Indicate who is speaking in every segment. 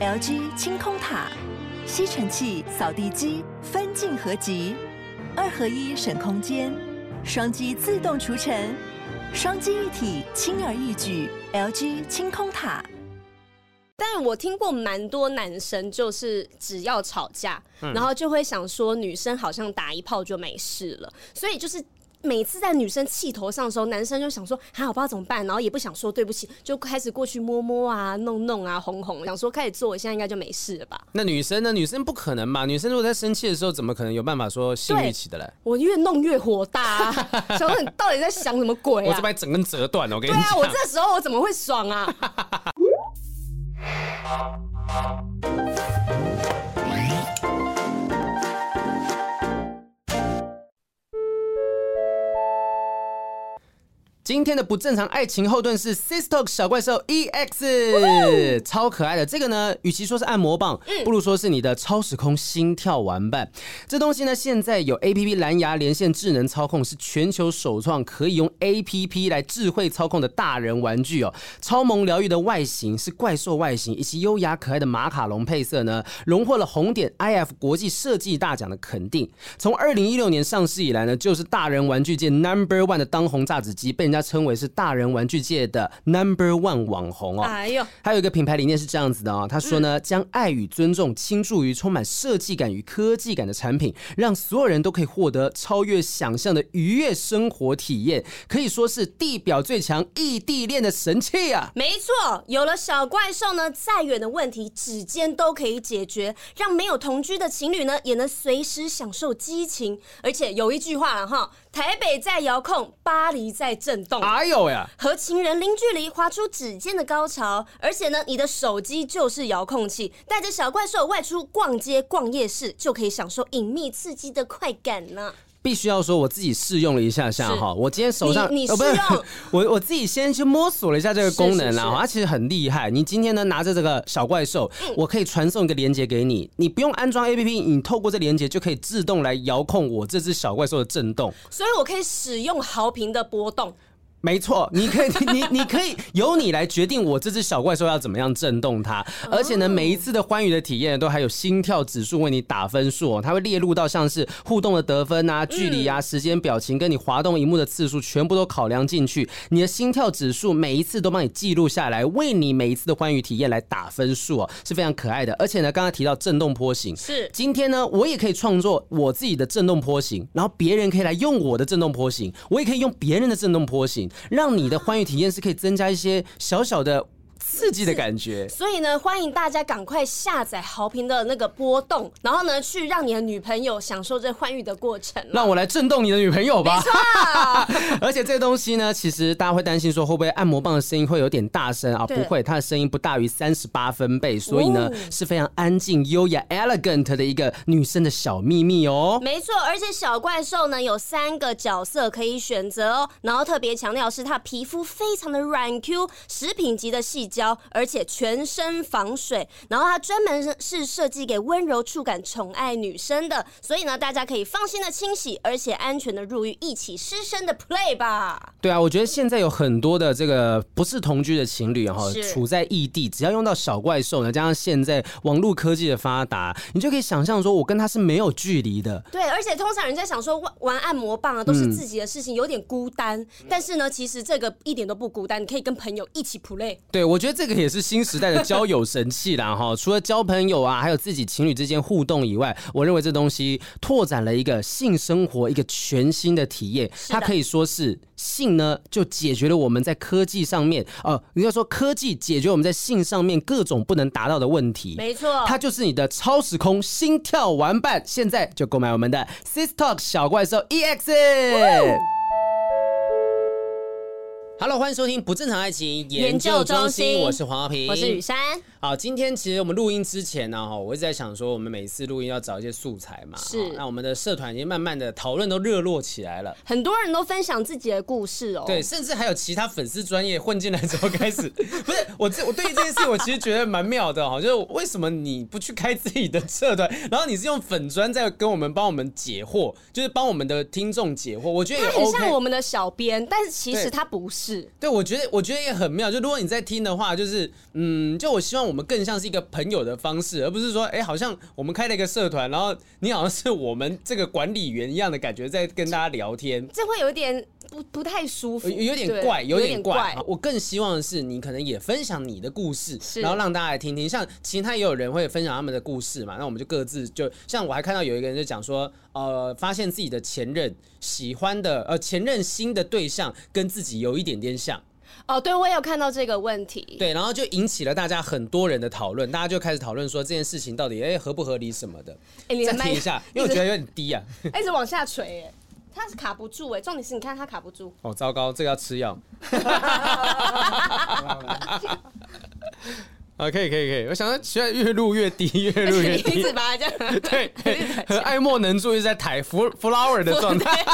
Speaker 1: LG 清空塔，吸尘器、扫地机分镜合集，二合一省空间，双击自动除尘，双击一体轻而易举。LG 清空塔。
Speaker 2: 但我听过蛮多男生，就是只要吵架，嗯、然后就会想说女生好像打一炮就没事了，所以就是每次在女生气头上的时候，男生就想说还好不知道怎么办，然后也不想说对不起，就开始过去摸摸啊、弄弄啊、哄哄，想说开始做，现在应该就没事了吧？
Speaker 3: 那女生呢？女生不可能吧？女生如果在生气的时候，怎么可能有办法说性欲起的来？
Speaker 2: 我越弄越火大、啊，想说你到底在想什么鬼啊？
Speaker 3: 我这把整根折断了，我跟你讲。对
Speaker 2: 啊，我这时候我怎么会爽啊？
Speaker 3: 今天的不正常爱情后盾是 SISTALK 小怪兽 EX，超可爱的。这个呢，与其说是按摩棒，不如说是你的超时空心跳玩伴。这东西呢，现在有 APP 蓝牙连线智能操控，是全球首创可以用 APP 来智慧操控的大人玩具哦。超萌疗愈的外形是怪兽外形，以及优雅可爱的马卡龙配色呢，荣获了红点 IF 国际设计大奖的肯定。从二零一六年上市以来呢，就是大人玩具界 Number One 的当红炸子机，被人家。称为是大人玩具界的 Number One 网红哦，
Speaker 2: 哎呦，
Speaker 3: 还有一个品牌理念是这样子的哦，他说呢，将爱与尊重倾注于充满设计感与科技感的产品，让所有人都可以获得超越想象的愉悦生活体验，可以说是地表最强异地恋的神器啊！
Speaker 2: 没错，有了小怪兽呢，再远的问题指尖都可以解决，让没有同居的情侣呢，也能随时享受激情。而且有一句话了哈，台北在遥控，巴黎在震动。
Speaker 3: 哎呦呀！
Speaker 2: 和情人零距离，划出指尖的高潮。而且呢，你的手机就是遥控器，带着小怪兽外出逛街、逛夜市，就可以享受隐秘刺激的快感呢。
Speaker 3: 必须要说，我自己试用了一下下哈，我今天手上
Speaker 2: 你试用，
Speaker 3: 哦、我我自己先去摸索了一下这个功能啊，它其实很厉害。你今天呢拿着这个小怪兽，嗯、我可以传送一个连接给你，你不用安装 APP，你透过这连接就可以自动来遥控我这只小怪兽的震动，
Speaker 2: 所以我可以使用豪平的波动。
Speaker 3: 没错，你可以，你你可以由你来决定我这只小怪兽要怎么样震动它，而且呢，每一次的欢愉的体验都还有心跳指数为你打分数哦，它会列入到像是互动的得分啊、距离啊、时间、表情跟你滑动荧幕的次数，全部都考量进去。你的心跳指数每一次都帮你记录下来，为你每一次的欢愉体验来打分数哦，是非常可爱的。而且呢，刚刚提到震动波形，
Speaker 2: 是
Speaker 3: 今天呢，我也可以创作我自己的震动波形，然后别人可以来用我的震动波形，我也可以用别人的震动波形。让你的欢愉体验是可以增加一些小小的。刺激的感觉，
Speaker 2: 所以呢，欢迎大家赶快下载豪平的那个波动，然后呢，去让你的女朋友享受这欢愉的过程。
Speaker 3: 让我来震动你的女朋友吧。而且这个东西呢，其实大家会担心说，会不会按摩棒的声音会有点大声啊？不会，它的声音不大于三十八分贝，所以呢，是非常安静、优雅、elegant 的一个女生的小秘密哦。
Speaker 2: 没错，而且小怪兽呢有三个角色可以选择哦，然后特别强调是它皮肤非常的软 Q，食品级的细胶。而且全身防水，然后它专门是设计给温柔触感、宠爱女生的，所以呢，大家可以放心的清洗，而且安全的入浴，一起湿身的 play 吧。
Speaker 3: 对啊，我觉得现在有很多的这个不是同居的情侣哈，处在异地，只要用到小怪兽呢，加上现在网络科技的发达，你就可以想象说，我跟他是没有距离的。
Speaker 2: 对，而且通常人家想说玩按摩棒啊，都是自己的事情，有点孤单。嗯、但是呢，其实这个一点都不孤单，你可以跟朋友一起 play。
Speaker 3: 对，我觉得这个也是新时代的交友神器啦哈！除了交朋友啊，还有自己情侣之间互动以外，我认为这东西拓展了一个性生活一个全新的体验。它可以说是性呢，就解决了我们在科技上面，呃，应该说科技解决我们在性上面各种不能达到的问题。
Speaker 2: 没错，
Speaker 3: 它就是你的超时空心跳玩伴。现在就购买我们的 SISTALK 小怪兽 EX。Hello，欢迎收听不正常爱情研究中心，我是黄浩平，
Speaker 2: 我是雨珊。
Speaker 3: 好，今天其实我们录音之前呢，哈，我一直在想说，我们每次录音要找一些素材嘛，
Speaker 2: 是。
Speaker 3: 那我们的社团已经慢慢的讨论都热络起来了，
Speaker 2: 很多人都分享自己的故事哦，
Speaker 3: 对，甚至还有其他粉丝专业混进来之后开始，不是我这我对于这件事，我其实觉得蛮妙的哈，就是为什么你不去开自己的社团，然后你是用粉砖在跟我们帮我们解惑，就是帮我们的听众解惑，我觉得
Speaker 2: 他很像我们的小编，但是其实他不是。事。
Speaker 3: 对，我觉得我觉得也很妙。就如果你在听的话，就是嗯，就我希望我们更像是一个朋友的方式，而不是说，哎，好像我们开了一个社团，然后你好像是我们这个管理员一样的感觉，在跟大家聊天，
Speaker 2: 这会有点不不太舒服，
Speaker 3: 有点怪，有点怪。我更希望的是你可能也分享你的故事，然后让大家来听听。像其他也有人会分享他们的故事嘛，那我们就各自就像我还看到有一个人就讲说，呃，发现自己的前任喜欢的呃前任新的对象跟自己有一点点像。
Speaker 2: 哦，对，我也有看到这个问题。
Speaker 3: 对，然后就引起了大家很多人的讨论，大家就开始讨论说这件事情到底哎合不合理什么的。哎，你再听一下，因为我觉得有点低啊，
Speaker 2: 一直往下垂哎。它是卡不住哎，重点是你看他卡不住。
Speaker 3: 哦，糟糕，这个要吃药。啊，可以可以可以，我想到现在越录越低，越录越 低。
Speaker 2: 一直把它这样。
Speaker 3: 对，和 爱莫能助，一直在抬 flower 的状态。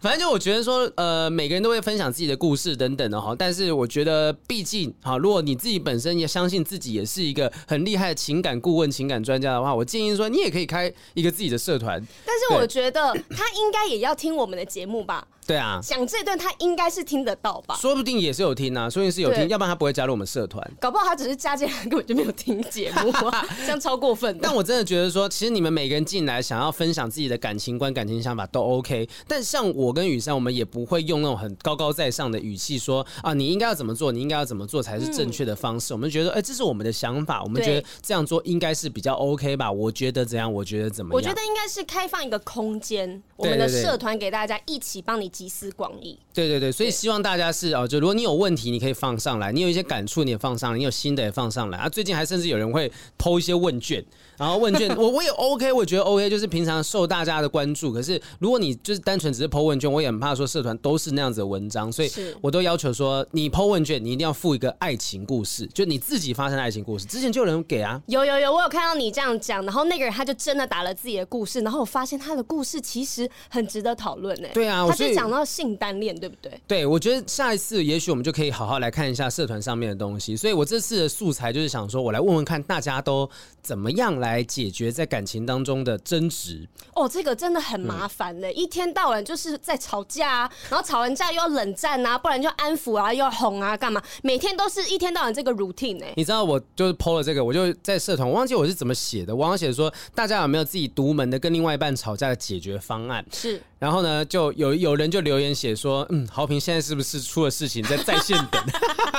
Speaker 3: 反正就我觉得说，呃，每个人都会分享自己的故事等等的哈，但是我觉得，毕竟哈，如果你自己本身也相信自己也是一个很厉害的情感顾问、情感专家的话，我建议说，你也可以开一个自己的社团。
Speaker 2: 但是我觉得他应该也要听我们的节目吧。
Speaker 3: 对啊，
Speaker 2: 讲这段他应该是听得到吧？
Speaker 3: 说不定也是有听啊，说不定是有听，要不然他不会加入我们社团。
Speaker 2: 搞不好他只是加进来根本就没有听节目啊，这样超过分的。
Speaker 3: 但我真的觉得说，其实你们每个人进来想要分享自己的感情观、感情想法都 OK。但像我跟雨珊，我们也不会用那种很高高在上的语气说啊，你应该要怎么做，你应该要怎么做才是正确的方式。嗯、我们觉得，哎、欸，这是我们的想法，我们觉得这样做应该是比较 OK 吧？我觉得怎样？我觉得怎么样？
Speaker 2: 我觉得应该是开放一个空间，我们的社团给大家一起帮你集思广益。
Speaker 3: 对对对，所以希望大家是哦，就如果你有问题，你可以放上来；你有一些感触，你也放上来；你有新的也放上来啊。最近还甚至有人会 po 一些问卷。然后问卷，我我也 OK，我也觉得 OK，就是平常受大家的关注。可是如果你就是单纯只是 po 问卷，我也很怕说社团都是那样子的文章，所以我都要求说，你 po 问卷，你一定要附一个爱情故事，就你自己发生的爱情故事。之前就有人给啊，
Speaker 2: 有有有，我有看到你这样讲，然后那个人他就真的打了自己的故事，然后我发现他的故事其实很值得讨论诶。
Speaker 3: 对啊，
Speaker 2: 他是讲到性单恋，对不对？
Speaker 3: 对，我觉得下一次也许我们就可以好好来看一下社团上面的东西。所以我这次的素材就是想说，我来问问看大家都怎么样来解决在感情当中的争执
Speaker 2: 哦，这个真的很麻烦嘞，嗯、一天到晚就是在吵架啊，然后吵完架又要冷战啊，不然就安抚啊，又要哄啊，干嘛？每天都是一天到晚这个 routine 哎。
Speaker 3: 你知道我就是 po 了这个，我就在社团，我忘记我是怎么写的，我好像写说大家有没有自己独门的跟另外一半吵架的解决方案？
Speaker 2: 是。
Speaker 3: 然后呢，就有有人就留言写说，嗯，豪平现在是不是出了事情在在线等？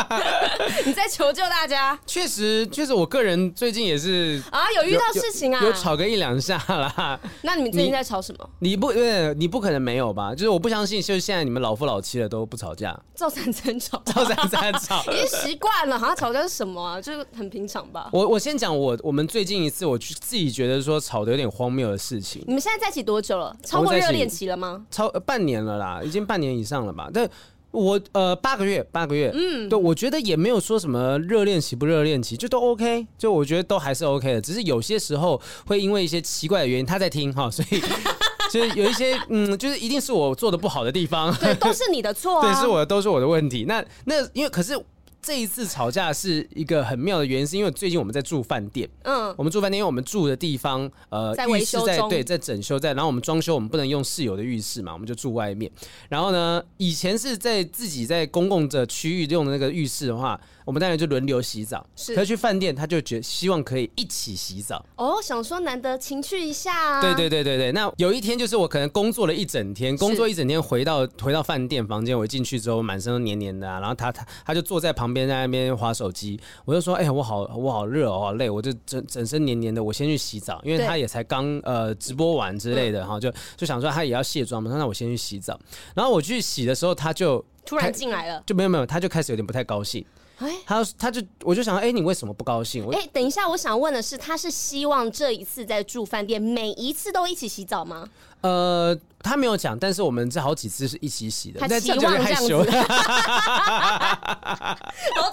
Speaker 2: 你在求救大家？
Speaker 3: 确实，确实，我个人最近也是
Speaker 2: 啊，有遇到事情啊，
Speaker 3: 有，有，吵个一两下啦。
Speaker 2: 那你们最近在吵什么？
Speaker 3: 你，你不，你不可能没有吧？就是我不相信，就是现在你们老夫老妻了都不吵架，
Speaker 2: 赵三三吵，
Speaker 3: 赵三三吵，
Speaker 2: 已经习惯了，好像吵架是什么啊？就是很平常吧。
Speaker 3: 我我先讲我我们最近一次，我去自己觉得说吵的有点荒谬的事情。
Speaker 2: 你们现在在一起多久了？超过热恋期了吗？
Speaker 3: 超、呃、半年了啦，已经半年以上了吧？但我呃八个月，八个月，嗯，对，我觉得也没有说什么热恋期不热恋期，就都 OK，就我觉得都还是 OK 的，只是有些时候会因为一些奇怪的原因，他在听哈，所以 就是有一些嗯，就是一定是我做的不好的地方，
Speaker 2: 对，都是你的错、啊，
Speaker 3: 对，是我的，都是我的问题。那那因为可是。这一次吵架是一个很妙的原因，是因为最近我们在住饭店，嗯，我们住饭店，因为我们住的地方，呃，
Speaker 2: 在维修中，
Speaker 3: 浴室在对，在整修在，然后我们装修，我们不能用室友的浴室嘛，我们就住外面。然后呢，以前是在自己在公共的区域用的那个浴室的话。我们当然就轮流洗澡，是。可是去饭店，他就觉得希望可以一起洗澡。
Speaker 2: 哦，想说难得情趣一下啊。
Speaker 3: 对对对对对。那有一天就是我可能工作了一整天，工作一整天回到回到饭店房间，我一进去之后满身都黏黏的啊。然后他他他就坐在旁边在那边划手机，我就说：“哎呀，我好我好热哦，好累，我就整整身黏黏的，我先去洗澡。”因为他也才刚呃直播完之类的，然后就就想说他也要卸妆嘛，那我先去洗澡。然后我去洗的时候，他就
Speaker 2: 突然进来了，
Speaker 3: 就没有没有，他就开始有点不太高兴。哎，他他就我就想，哎，你为什么不高兴？
Speaker 2: 哎，等一下，我想问的是，他是希望这一次在住饭店，每一次都一起洗澡吗？
Speaker 3: 呃，他没有讲，但是我们这好几次是一起洗的。
Speaker 2: 他期望这样子，好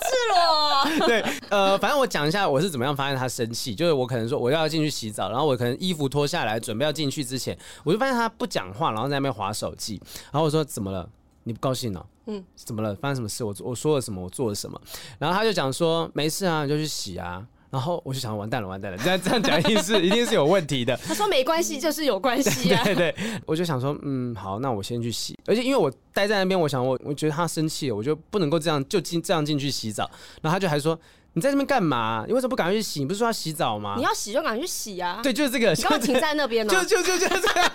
Speaker 2: 赤裸。
Speaker 3: 对，呃，反正我讲一下我是怎么样发现他生气，就是我可能说我要进去洗澡，然后我可能衣服脱下来准备要进去之前，我就发现他不讲话，然后在那边划手机，然后我说怎么了？你不高兴了？嗯，怎么了？发生什么事？我我说了什么？我做了什么？然后他就讲说没事啊，你就去洗啊。然后我就想完蛋了，完蛋了，这样这样讲一定是一定是有问题的。
Speaker 2: 他说没关系，就是有关系啊。
Speaker 3: 对对，对，我就想说，嗯，好，那我先去洗。而且因为我待在那边，我想我我觉得他生气了，我就不能够这样就进这样进去洗澡。然后他就还说。你在这边干嘛？你为什么不赶快去洗？你不是说要洗澡吗？
Speaker 2: 你要洗就赶快去洗啊！
Speaker 3: 对，就是这个。
Speaker 2: 你刚刚停在那边呢？
Speaker 3: 就就就就这样。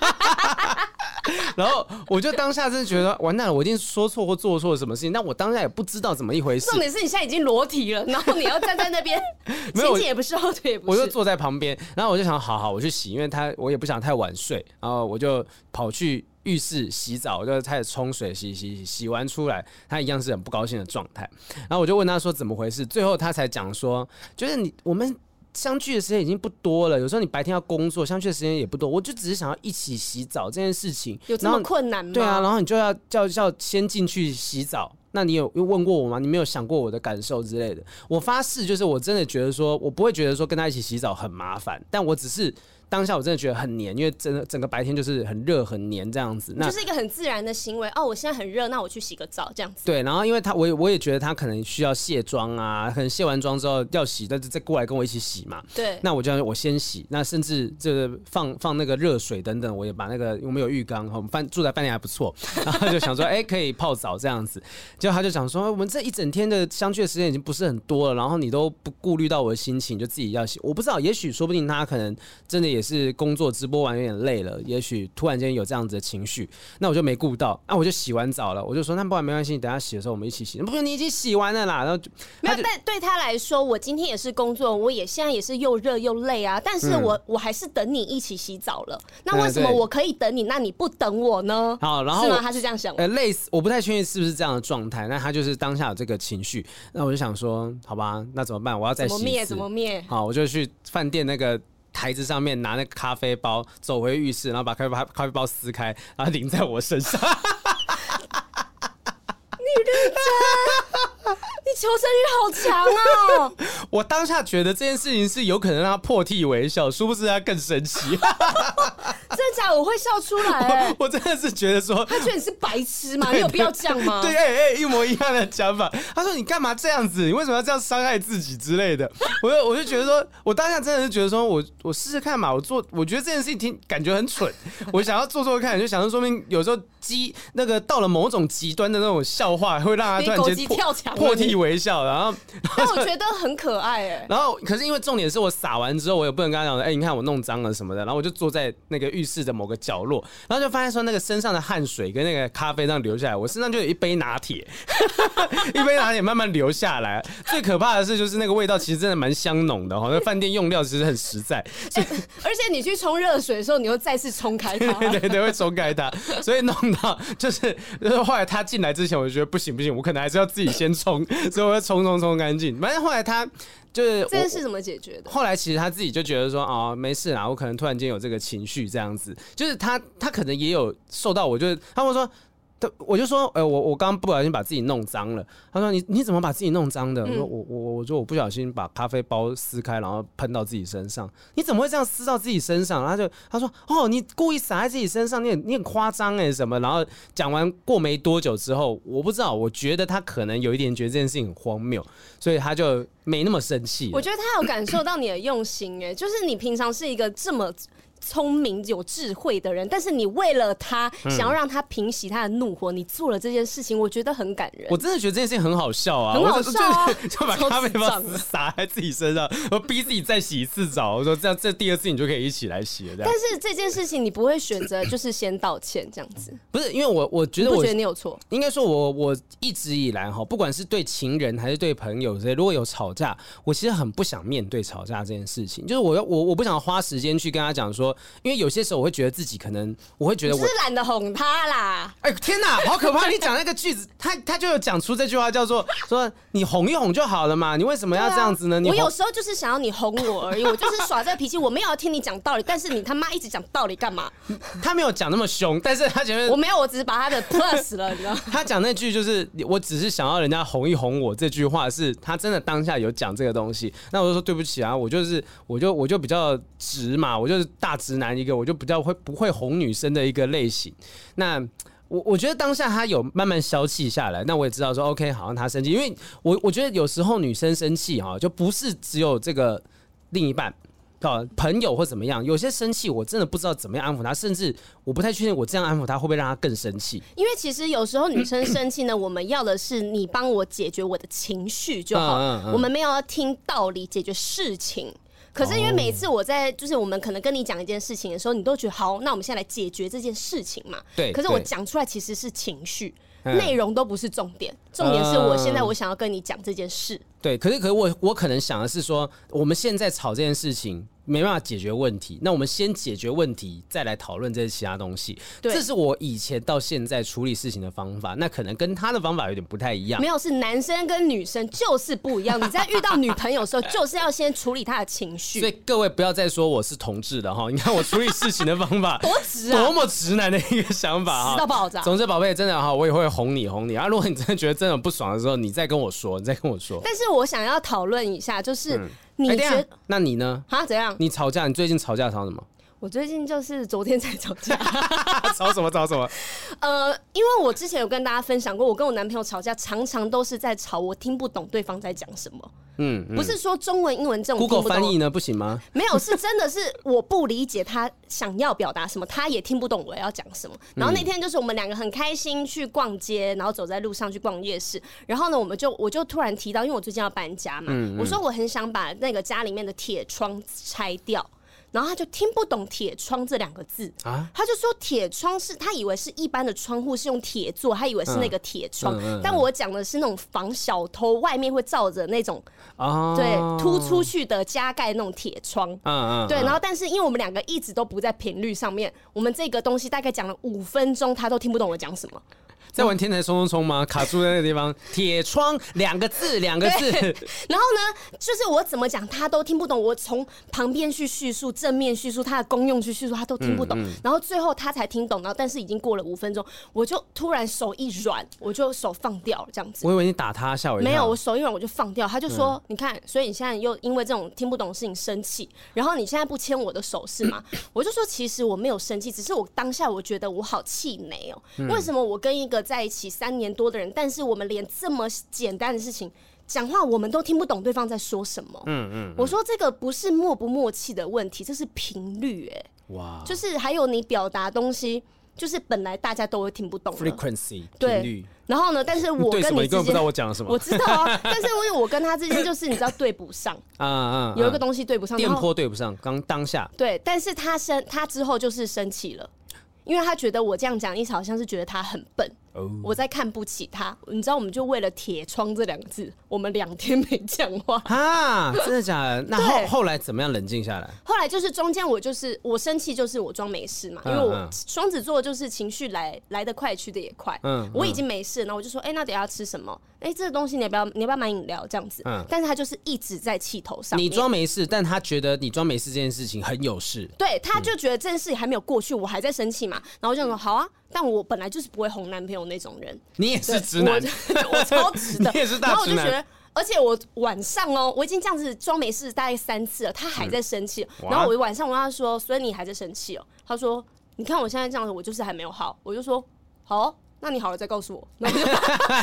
Speaker 3: 然后我就当下真的觉得完蛋了，我一定说错或做错了什么事情。但我当下也不知道怎么一回事。
Speaker 2: 重点是你现在已经裸体了，然后你要站在那边，前进也不是，后退也不是。
Speaker 3: 我就坐在旁边，然后我就想，好好，我去洗，因为他我也不想太晚睡，然后我就跑去。浴室洗澡，我就开始冲水洗洗洗，洗完出来，他一样是很不高兴的状态。然后我就问他说怎么回事，最后他才讲说，就是你我们相聚的时间已经不多了，有时候你白天要工作，相聚的时间也不多，我就只是想要一起洗澡这件事情，
Speaker 2: 有这么困难吗？
Speaker 3: 对啊，然后你就要叫叫先进去洗澡，那你有有问过我吗？你没有想过我的感受之类的？我发誓，就是我真的觉得说，我不会觉得说跟他一起洗澡很麻烦，但我只是。当下我真的觉得很黏，因为真的整个白天就是很热很黏这样子，那
Speaker 2: 就是一个很自然的行为哦。我现在很热，那我去洗个澡这样子。
Speaker 3: 对，然后因为他我也我也觉得他可能需要卸妆啊，可能卸完妆之后要洗，但是再过来跟我一起洗嘛。
Speaker 2: 对，那
Speaker 3: 我就我先洗，那甚至就是放放那个热水等等，我也把那个我们有浴缸，我们饭住在饭店还不错，然后就想说哎、欸、可以泡澡这样子，结果他就想说我们这一整天的相聚的时间已经不是很多了，然后你都不顾虑到我的心情，就自己要洗，我不知道，也许说不定他可能真的也是工作。直播完有点累了，也许突然间有这样子的情绪，那我就没顾到，那、啊、我就洗完澡了，我就说那不管没关系，你等下洗的时候我们一起洗。不是你已经洗完了啦，然后就
Speaker 2: 没有。但对他来说，我今天也是工作，我也现在也是又热又累啊。但是我、嗯、我还是等你一起洗澡了。那为什么我可以等你，那你不等我呢？
Speaker 3: 好，然后
Speaker 2: 是吗？他是这样想的。
Speaker 3: 呃，累死，我不太确定是不是这样的状态。那他就是当下有这个情绪，那我就想说，好吧，那怎么办？我要再洗。
Speaker 2: 怎么灭？怎么灭？
Speaker 3: 好，我就去饭店那个。台子上面拿那个咖啡包，走回浴室，然后把咖啡包咖啡包撕开，然后淋在我身上。
Speaker 2: 你认真，你求生欲好强哦！
Speaker 3: 我当下觉得这件事情是有可能让他破涕为笑，殊不知他更生气。
Speaker 2: 真的假的？我会笑出来、欸
Speaker 3: 我。我真的是觉得说，
Speaker 2: 他觉得你是白痴吗？你有必要这样吗？
Speaker 3: 对，哎哎、一模一样的讲法。他说：“你干嘛这样子？你为什么要这样伤害自己之类的？”我就我就觉得说，我当下真的是觉得说我我试试看嘛，我做，我觉得这件事情挺感觉很蠢，我想要做做看，就想说说明有时候激那个到了某种极端的那种笑话，会让他突然间破破涕为笑，然后，
Speaker 2: 但我觉得很可爱哎。
Speaker 3: 然后可是因为重点是我撒完之后，我也不能跟他讲说，哎、欸，你看我弄脏了什么的，然后我就坐在那个浴。室的某个角落，然后就发现说那个身上的汗水跟那个咖啡这样流下来，我身上就有一杯拿铁，一杯拿铁慢慢流下来。最可怕的是，就是那个味道其实真的蛮香浓的哈。那饭店用料其实很实在，
Speaker 2: 欸，而且你去冲热水的时候，你又再次冲开它，
Speaker 3: 对对对，会冲开它，所以弄到就是就是后来他进来之前，我就觉得不行不行，我可能还是要自己先冲，所以我要冲冲冲干净。反正后来他。就是这
Speaker 2: 件事怎么解决的？
Speaker 3: 后来其实他自己就觉得说，哦，没事啦，我可能突然间有这个情绪这样子。就是他他可能也有受到，我就他会说。我就说，呃，我我刚刚不小心把自己弄脏了。他说，你你怎么把自己弄脏的？我说，我我我说我不小心把咖啡包撕开，然后喷到自己身上。你怎么会这样撕到自己身上？他就他说，哦，你故意洒在自己身上，你很你很夸张哎什么？然后讲完过没多久之后，我不知道，我觉得他可能有一点觉得这件事情很荒谬，所以他就没那么生气。
Speaker 2: 我觉得他有感受到你的用心哎，就是你平常是一个这么。聪明有智慧的人，但是你为了他，想要让他平息他的怒火，嗯、你做了这件事情，我觉得很感人。
Speaker 3: 我真的觉得这件事情很好笑啊！
Speaker 2: 很好笑啊！
Speaker 3: 就，就把咖啡包洒在自己身上，我逼自己再洗一次澡。我说这样，这第二次你就可以一起来洗了。
Speaker 2: 但是这件事情你不会选择就是先道歉这样子？
Speaker 3: 不是，因为我我觉得我
Speaker 2: 觉得你有错。
Speaker 3: 应该说我我一直以来哈，不管是对情人还是对朋友这些，如果有吵架，我其实很不想面对吵架这件事情。就是我要我我不想花时间去跟他讲说，因为有些时候。我会觉得自己可能，我会觉得我
Speaker 2: 是懒得哄他啦。
Speaker 3: 哎，天哪，好可怕！你讲那个句子，他他就有讲出这句话，叫做说你哄一哄就好了嘛，你为什么要这样子呢？你
Speaker 2: 我有时候就是想要你哄我而已，我就是耍这个脾气，我没有要听你讲道理，但是你他妈一直讲道理干嘛？
Speaker 3: 他没有讲那么凶，但是他前面
Speaker 2: 我没有，我只是把他的 plus 了，你知道？
Speaker 3: 他讲那句就是我只是想要人家哄一哄我，这句话是他真的当下有讲这个东西，那我就说对不起啊，我就是我就我就比较直嘛，我就是大直男一个，我就比较会不会。哄女生的一个类型，那我我觉得当下他有慢慢消气下来，那我也知道说 OK，好像他生气，因为我我觉得有时候女生生气哈，就不是只有这个另一半。朋友或怎么样，有些生气我真的不知道怎么样安抚他，甚至我不太确定我这样安抚他会不会让他更生气。因
Speaker 2: 为其实有时候女生生气呢，我们要的是你帮我解决我的情绪就好，嗯嗯嗯，我们没有要听道理解决事情。可是因为每次我在就是我们可能跟你讲一件事情的时候，你都觉得好，那我们现在来解决这件事情嘛。
Speaker 3: 对。
Speaker 2: 可是我讲出来其实是情绪，内容都不是重点，重点是我现在我想要跟你讲这件事。
Speaker 3: 对，可是可是我我可能想的是说，我们现在吵这件事情。没办法解决问题，那我们先解决问题，再来讨论这些其他东西。对，这是我以前到现在处理事情的方法，那可能跟他的方法有点不太一样。
Speaker 2: 没有，是男生跟女生就是不一样。你在遇到女朋友的时候，就是要先处理她的情绪。
Speaker 3: 所以各位不要再说我是同志的哈，你看我处理事情的方法
Speaker 2: 多直啊，
Speaker 3: 多么直男的一个想法哈，
Speaker 2: 直到爆炸。
Speaker 3: 总之，宝贝，真的哈，我也会哄你哄你啊。如果你真的觉得真的不爽的时候，你再跟我说，你再跟我说。
Speaker 2: 但是我想要讨论一下，就是。嗯你觉
Speaker 3: 那你呢？
Speaker 2: 啊？怎样？
Speaker 3: 你吵架？你最近吵架吵什么？
Speaker 2: 我最近就是昨天才吵架，
Speaker 3: 吵什么？吵什么？
Speaker 2: 呃，因为我之前有跟大家分享过，我跟我男朋友吵架，常常都是在吵我听不懂对方在讲什么。嗯，嗯，不是说中文、英文这种
Speaker 3: Google 翻译呢不行吗？
Speaker 2: 没有，是真的是我不理解他想要表达什么，他也听不懂我要讲什么。然后那天就是我们两个很开心去逛街，然后走在路上去逛夜市，然后呢，我们就我就突然提到，因为我最近要搬家嘛，嗯嗯，我说我很想把那个家里面的铁窗拆掉。然后他就听不懂“铁窗”这两个字啊，他就说“铁窗”是他以为是一般的窗户是用铁做，他以为是那个铁窗。嗯嗯嗯、但我讲的是那种防小偷，外面会罩着那种啊，对，突出去的加盖那种铁窗。嗯嗯，对。然后，但是因为我们两个一直都不在频率上面，我们这个东西大概讲了五分钟，他都听不懂我讲什么。
Speaker 3: 在玩天台冲冲冲吗？卡住在那个地方，铁窗两个字，两个字。
Speaker 2: 然后呢，就是我怎么讲他都听不懂。我从旁边去叙述，正面叙述它的功用去叙述，他都听不懂。嗯嗯、然后最后他才听懂。然后但是已经过了五分钟，我就突然手一软，我就手放掉了，这样子。
Speaker 3: 我以为你打他，吓我一跳。
Speaker 2: 没有，我手一软我就放掉。他就说：“嗯、你看，所以你现在又因为这种听不懂的事情生气，然后你现在不牵我的手是吗？”我就说：“其实我没有生气，只是我当下我觉得我好气馁哦。嗯、为什么我跟一个在一起三年？”多的人，但是我们连这么简单的事情讲话，我们都听不懂对方在说什么。嗯嗯，嗯我说这个不是默不默契的问题，这是频率。哎，哇，就是还有你表达东西，就是本来大家都会听不懂。
Speaker 3: frequency
Speaker 2: 对，
Speaker 3: 率
Speaker 2: 然后呢，但是我 跟你之间，
Speaker 3: 不知道我讲了什么，
Speaker 2: 我知道啊，但是因为我跟他之间就是你知道对不上啊啊，有一个东西对不上，
Speaker 3: 电波对不上，刚当下
Speaker 2: 对，但是他生他之后就是生气了，因为他觉得我这样讲意思好像是觉得他很笨。我在看不起他，你知道，我们就为了“铁窗”这两个字，我们两天没讲话
Speaker 3: 啊！真的假的？那后后来怎么样冷静下来？
Speaker 2: 后来就是中间我就是我生气，就是我装没事嘛，因为我双子座就是情绪来来得快，去得也快。嗯，我已经没事，然后我就说，哎、欸，那等下吃什么？哎、欸，这个东西你要不要？你要不要买饮料？这样子。嗯。但是他就是一直在气头上。
Speaker 3: 你装没事，但他觉得你装没事这件事情很有事。
Speaker 2: 对，他就觉得这件事情还没有过去，我还在生气嘛。然后我就说，好啊。但我本来就是不会哄男朋友那种人。
Speaker 3: 你也是直男，
Speaker 2: 我，我超直的。
Speaker 3: 你也是大直男。
Speaker 2: 然后我就觉得，而且我晚上哦，我已经这样子装没事大概三次了，他还在生气。嗯、然后我晚上我跟他说，所以你还在生气哦？他说，你看我现在这样子，我就是还没有好。我就说，好。那你好了再告诉我，然后我就，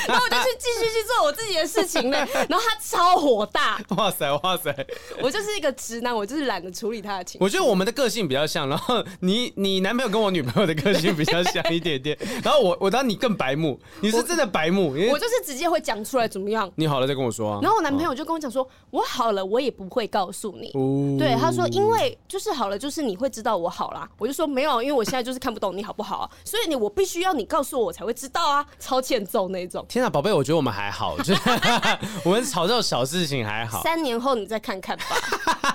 Speaker 2: 然后我就去继续去做我自己的事情了。然后他超火大，
Speaker 3: 哇塞哇塞！
Speaker 2: 我就是一个直男，我就是懒得处理他的情绪。
Speaker 3: 我觉得我们的个性比较像，然后你你男朋友跟我女朋友的个性比较像一点点。然后我我当你更白目，你是真的白目，我，
Speaker 2: 我就是直接会讲出来怎么样。
Speaker 3: 你好了再跟我说啊。
Speaker 2: 然后我男朋友就跟我讲说，我好了我也不会告诉你。哦、对，他说因为就是好了，就是你会知道我好啦。我就说没有，因为我现在就是看不懂你好不好啊，所以你我必须要你告诉我，我才会知道啊。超欠揍那种！
Speaker 3: 天啊，宝贝，我觉得我们还好，就 我们吵这种小事情还好。
Speaker 2: 三年后你再看看吧。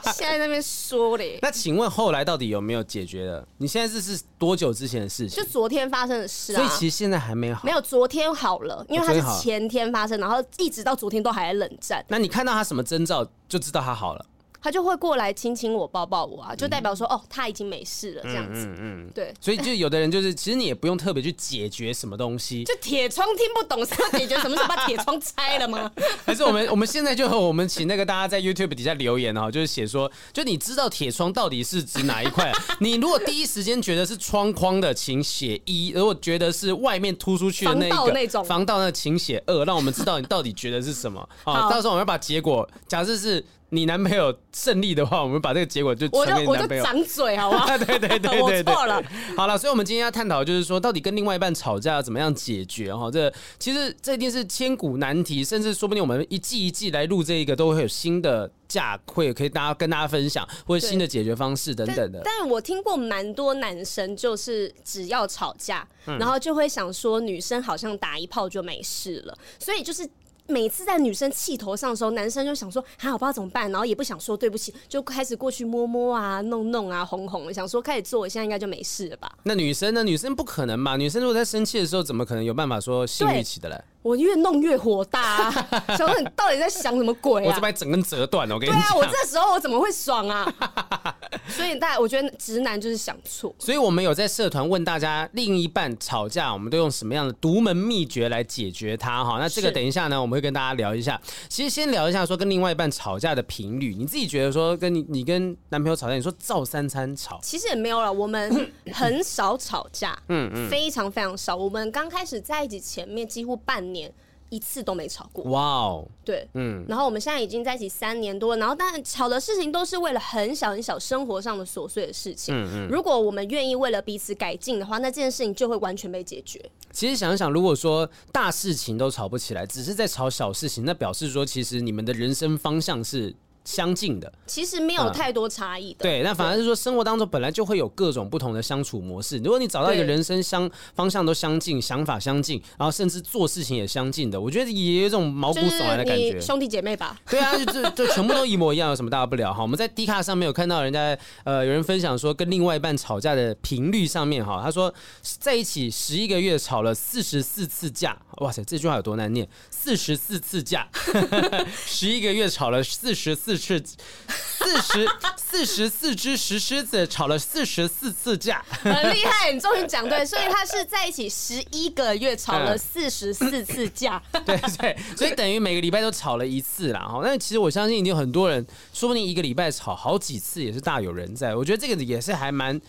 Speaker 2: 现在那边说嘞。
Speaker 3: 那请问后来到底有没有解决的？你现在这是多久之前的事情？
Speaker 2: 就昨天发生的事啊。
Speaker 3: 所以其实现在还没好。
Speaker 2: 没有，昨天好了，因为他是前天发生，然后一直到昨天都还在冷战。
Speaker 3: 那你看到他什么征兆就知道他好了？
Speaker 2: 他就会过来亲亲我、抱抱我啊，就代表说、嗯、哦，他已经没事了这样子。嗯嗯，
Speaker 3: 对。所以就有的人就是，其实你也不用特别去解决什么东西。
Speaker 2: 就铁窗听不懂是要解决什么？是把铁窗拆了吗？
Speaker 3: 还是我们我们现在就和我们请那个大家在 YouTube 底下留言哦，就是写说，就你知道铁窗到底是指哪一块？你如果第一时间觉得是窗框的，请写一；如果觉得是外面突出去的那个
Speaker 2: 那种
Speaker 3: 防盗那，请写二，让我们知道你到底觉得是什么。好，到时候我们要把结果，假设是。你男朋友胜利的话，我们把这个结果就传给你男朋友。
Speaker 2: 我就掌嘴，好不好？
Speaker 3: 对对对对对，
Speaker 2: 我错了。
Speaker 3: 好了，所以我们今天要探讨就是说，到底跟另外一半吵架要怎么样解决？哈，这其实这一定是千古难题，甚至说不定我们一季一季来录这一个，都会有新的架，会可以大家跟大家分享，或者新的解决方式等等的。
Speaker 2: 但，但我听过蛮多男生，就是只要吵架，然后就会想说，女生好像打一炮就没事了，所以就是。每次在女生气头上的时候，男生就想说还好，不知道怎么办，然后也不想说对不起，就开始过去摸摸啊、弄弄啊、哄哄，想说开始做，现在应该就没事了吧？
Speaker 3: 那女生呢？女生不可能吧？女生如果在生气的时候，怎么可能有办法说性欲起的来？
Speaker 2: 我越弄越火大，啊，想说你到底在想什么鬼啊？
Speaker 3: 我这把整根折断了，我跟你讲。对
Speaker 2: 啊，我这时候我怎么会爽啊？所以大家，我觉得直男就是想错。
Speaker 3: 所以我们有在社团问大家，另一半吵架，我们都用什么样的独门秘诀来解决它？哈，那这个等一下呢，我们会跟大家聊一下。其实先聊一下说跟另外一半吵架的频率，你自己觉得说跟你你跟男朋友吵架，你说照三餐吵，
Speaker 2: 其实也没有了，我们很少吵架，嗯嗯，非常非常少。我们刚开始在一起前面几乎半年。年一次都没吵过，哇哦，对，嗯，然后我们现在已经在一起三年多，然后但吵的事情都是为了很小很小生活上的琐碎的事情，嗯嗯，如果我们愿意为了彼此改进的话，那这件事情就会完全被解决。
Speaker 3: 其实想一想，如果说大事情都吵不起来，只是在吵小事情，那表示说其实你们的人生方向是相近的，
Speaker 2: 其实没有太多差异的。
Speaker 3: 对，那反而是说生活当中本来就会有各种不同的相处模式。如果你找到一个人生相方向都相近、想法相近，然后甚至做事情也相近的，我觉得也有一种毛骨悚然的感觉。
Speaker 2: 兄弟姐妹吧？
Speaker 3: 对啊，就就就全部都一模一样，有什么大不了？哈，我们在 D 卡上面有看到人家呃有人分享说，跟另外一半吵架的频率上面哈，他说在一起十一个月吵了四十四次架。哇塞，这句话有多难念？四十四次架，十一个月吵了四十四。次四十四十四只石狮子吵了四十四次架，
Speaker 2: 很厉害，你终于讲对，所以他是在一起十一个月吵了 四十四次架，
Speaker 3: 对对，所以等于每个礼拜都吵了一次啦。哈，那其实我相信，已经很多人，说不定一个礼拜吵好几次也是大有人在。我觉得这个也是还蛮，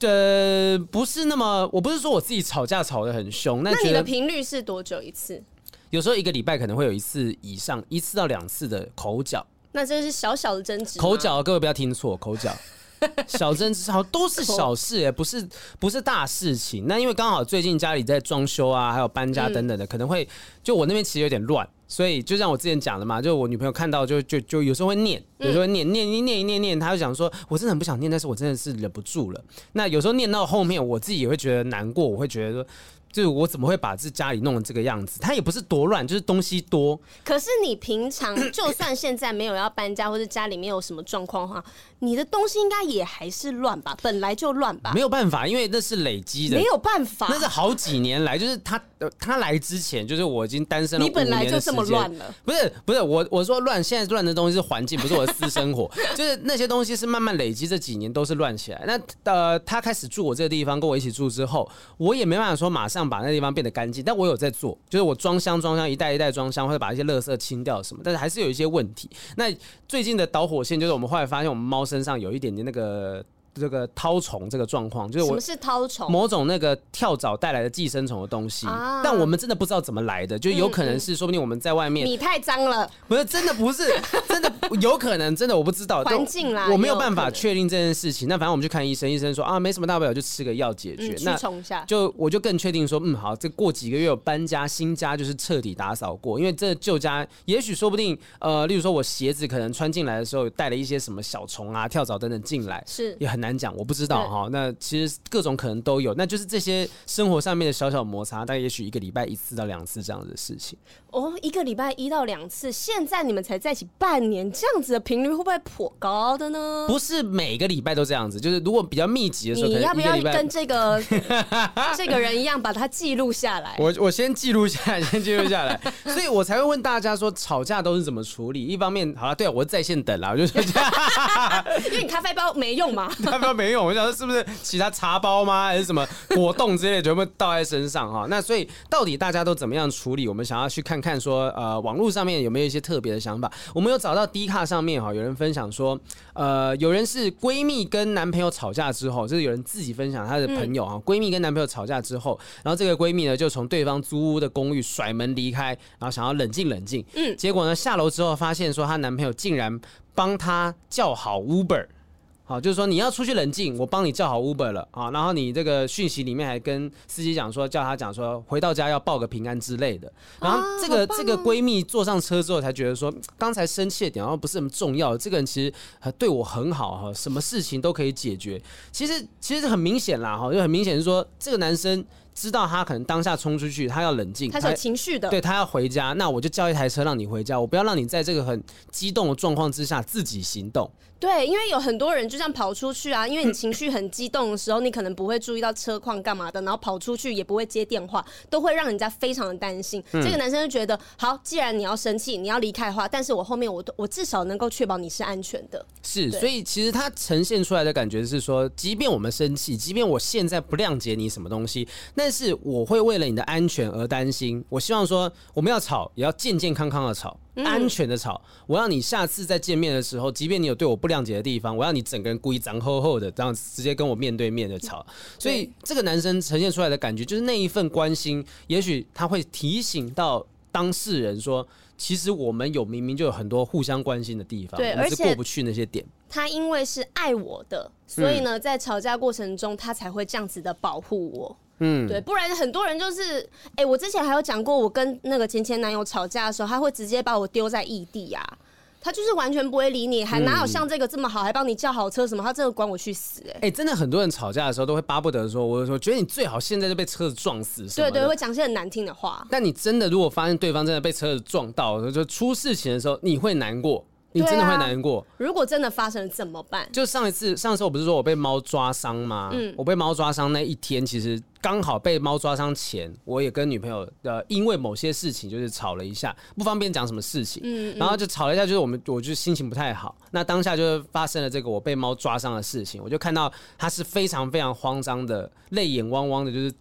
Speaker 3: 呃，不是那么，我不是说我自己吵架吵得很凶，那
Speaker 2: 你的频率是多久一次？
Speaker 3: 有时候一个礼拜可能会有一次以上，一次到两次的口角。
Speaker 2: 那这是小小的争执，
Speaker 3: 口角，各位不要听错，口角，小争执，好都是小事哎，不是不是大事情。那因为刚好最近家里在装修啊，还有搬家等等的，可能会就我那边其实有点乱，所以就像我之前讲的嘛，就我女朋友看到就就就有时候会念，有时候会念念一念一念念，她就讲说，我真的很不想念，但是我真的是忍不住了。那有时候念到后面，我自己也会觉得难过，我会觉得说。就是我怎么会把这家里弄成这个样子？它也不是多乱，就是东西多。
Speaker 2: 可是你平常就算现在没有要搬家，或者家里面有什么状况的话，你的东西应该也还是乱吧？本来就乱吧？
Speaker 3: 没有办法，因为那是累积的。
Speaker 2: 没有办法，
Speaker 3: 那是好几年来，就是他他来之前，就是我已经单身了。
Speaker 2: 你本来就这么乱了？
Speaker 3: 不是不是，我我说乱，现在乱的东西是环境，不是我的私生活。就是那些东西是慢慢累积，这几年都是乱起来。那呃，他开始住我这个地方，跟我一起住之后，我也没办法说马上把那地方变得干净，但我有在做，就是我装箱装箱，一袋一袋装箱，或者把一些垃圾清掉什么，但是还是有一些问题。那最近的导火线就是我们后来发现，我们猫身上有一点点那个。这个绦虫这个状况，就是我
Speaker 2: 什么是绦虫？
Speaker 3: 某种那个跳蚤带来的寄生虫的东西，但我们真的不知道怎么来的，就有可能是说不定我们在外面，
Speaker 2: 你太脏了，
Speaker 3: 不是真的不是真的有可能真的我不知道
Speaker 2: 环境啦，
Speaker 3: 我没有办法确定这件事情。那反正我们去看医生，医生说啊没什么大不了，就吃个药解
Speaker 2: 决。那虫下，
Speaker 3: 就我就更确定说嗯好，这过几个月有搬家新家就是彻底打扫过，因为这旧家也许说不定呃，例如说我鞋子可能穿进来的时候带了一些什么小虫啊跳蚤等等进来，
Speaker 2: 是
Speaker 3: 也很很难讲，我不知道哈。那其实各种可能都有，那就是这些生活上面的小小摩擦，大概也许一个礼拜一次到两次这样子的事情。
Speaker 2: 哦，一个礼拜一到两次，现在你们才在一起半年，这样子的频率会不会颇高的呢？
Speaker 3: 不是每个礼拜都这样子，就是如果比较密集的时候，
Speaker 2: 你要不要跟这个 这个人一样把它记录下来？
Speaker 3: 我我先记录下来，先记录下来，所以我才会问大家说吵架都是怎么处理？一方面，好了，对我在线等了，我就说，
Speaker 2: 因为你咖啡包没用嘛，
Speaker 3: 咖啡包没有，我想说是不是其他茶包吗？还是什么果冻之类的全部倒在身上哈？那所以到底大家都怎么样处理？我们想要去看。看说呃，网络上面有没有一些特别的想法？我们有找到 D 卡上面哈，有人分享说，呃，有人是闺蜜跟男朋友吵架之后，就是有人自己分享她的朋友啊，闺蜜跟男朋友吵架之后，然后这个闺蜜呢就从对方租屋的公寓甩门离开，然后想要冷静冷静，嗯，结果呢下楼之后发现说她男朋友竟然帮她叫好 Uber。好，就是说你要出去冷静，我帮你叫好 Uber 了啊。然后你这个讯息里面还跟司机讲说，叫他讲说回到家要报个平安之类的。然后这个、啊哦、这个闺蜜坐上车之后才觉得说，刚才生气的点好像不是那么重要。这个人其实对我很好哈，什么事情都可以解决。其实其实很明显啦哈，就很明显是说这个男生知道他可能当下冲出去，他要冷静，
Speaker 2: 他是有情绪的，
Speaker 3: 对他要回家，那我就叫一台车让你回家，我不要让你在这个很激动的状况之下自己行动。
Speaker 2: 对，因为有很多人就这样跑出去啊，因为你情绪很激动的时候，你可能不会注意到车况干嘛的，然后跑出去也不会接电话，都会让人家非常的担心。嗯、这个男生就觉得，好，既然你要生气，你要离开的话，但是我后面我我至少能够确保你是安全的。
Speaker 3: 是，所以其实他呈现出来的感觉是说，即便我们生气，即便我现在不谅解你什么东西，但是我会为了你的安全而担心。我希望说，我们要吵，也要健健康康的吵。安全的吵，我要你下次再见面的时候，即便你有对我不谅解的地方，我要你整个人故意脏厚厚的这样直接跟我面对面的吵。所以这个男生呈现出来的感觉就是那一份关心，也许他会提醒到当事人说，其实我们有明明就有很多互相关心的地方，对，而且过不去那些点。
Speaker 2: 他因为是爱我的，所以呢，在吵架过程中，他才会这样子的保护我。嗯，对，不然很多人就是，哎、欸，我之前还有讲过，我跟那个前前男友吵架的时候，他会直接把我丢在异地啊，他就是完全不会理你，还哪有像这个这么好，还帮你叫好车什么，他真的管我去死、欸，哎，哎，真的很多人吵架的时候都会巴不得说，我我觉得你最好现在就被车子撞死，对，对对，会讲些很难听的话。但你真的如果发现对方真的被车子撞到，就出事情的时候，你会难过。你真的会难过。啊，如果真的发生了怎么办？就上一次，上次我不是说我被猫抓伤吗？嗯，我被猫抓伤那一天，其实刚好被猫抓伤前，我也跟女朋友呃，因为某些事情就是吵了一下，不方便讲什么事情，嗯，然后就吵了一下，就是我们我就心情不太好，那当下就发生了这个我被猫抓伤的事情，我就看到他是非常非常慌张的，泪眼汪汪的，就是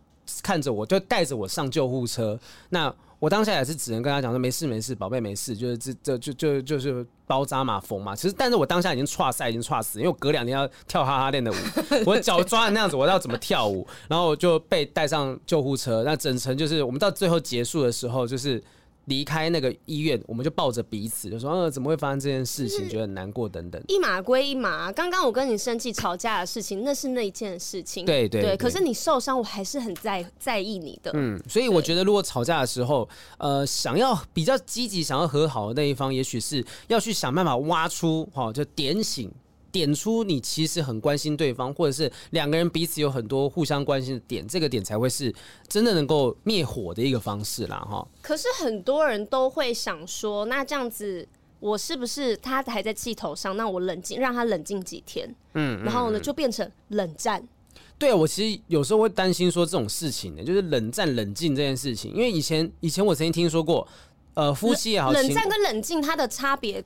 Speaker 2: 看着我，就带着我上救护车，那。我当下也是只能跟他讲说没事没事，宝贝没事，就是这这就就就是包扎嘛缝嘛。其实，但是我当下已经岔赛，已经岔死，因为我隔两天要跳哈哈练的舞，我脚抓的那样子，我要怎么跳舞？然后我就被带上救护车，那整程就是我们到最后结束的时候，就是。离开那个医院，我们就抱着彼此，就说：“呃，怎么会发生这件事情？觉得很难过等等。”一码归一码，刚刚我跟你生气吵架的事情，那是那一件事情。对对对，对，可是你受伤，我还是很在在意你的。嗯，所以我觉得，如果吵架的时候，呃，想要比较积极，想要和好的那一方，也许是要去想办法挖出，哈，就点醒。点出你其实很关心对方，或者是两个人彼此有很多互相关心的点，这个点才会是真的能够灭火的一个方式啦，哈。可是很多人都会想说，那这样子，我是不是他还在气头上？那我冷静，让他冷静几天，嗯，然后呢，就变成冷战。对啊，我其实有时候会担心说这种事情呢，就是冷战冷静这件事情，因为以前以前我曾经听说过，呃，夫妻也好，冷战跟冷静它的差别，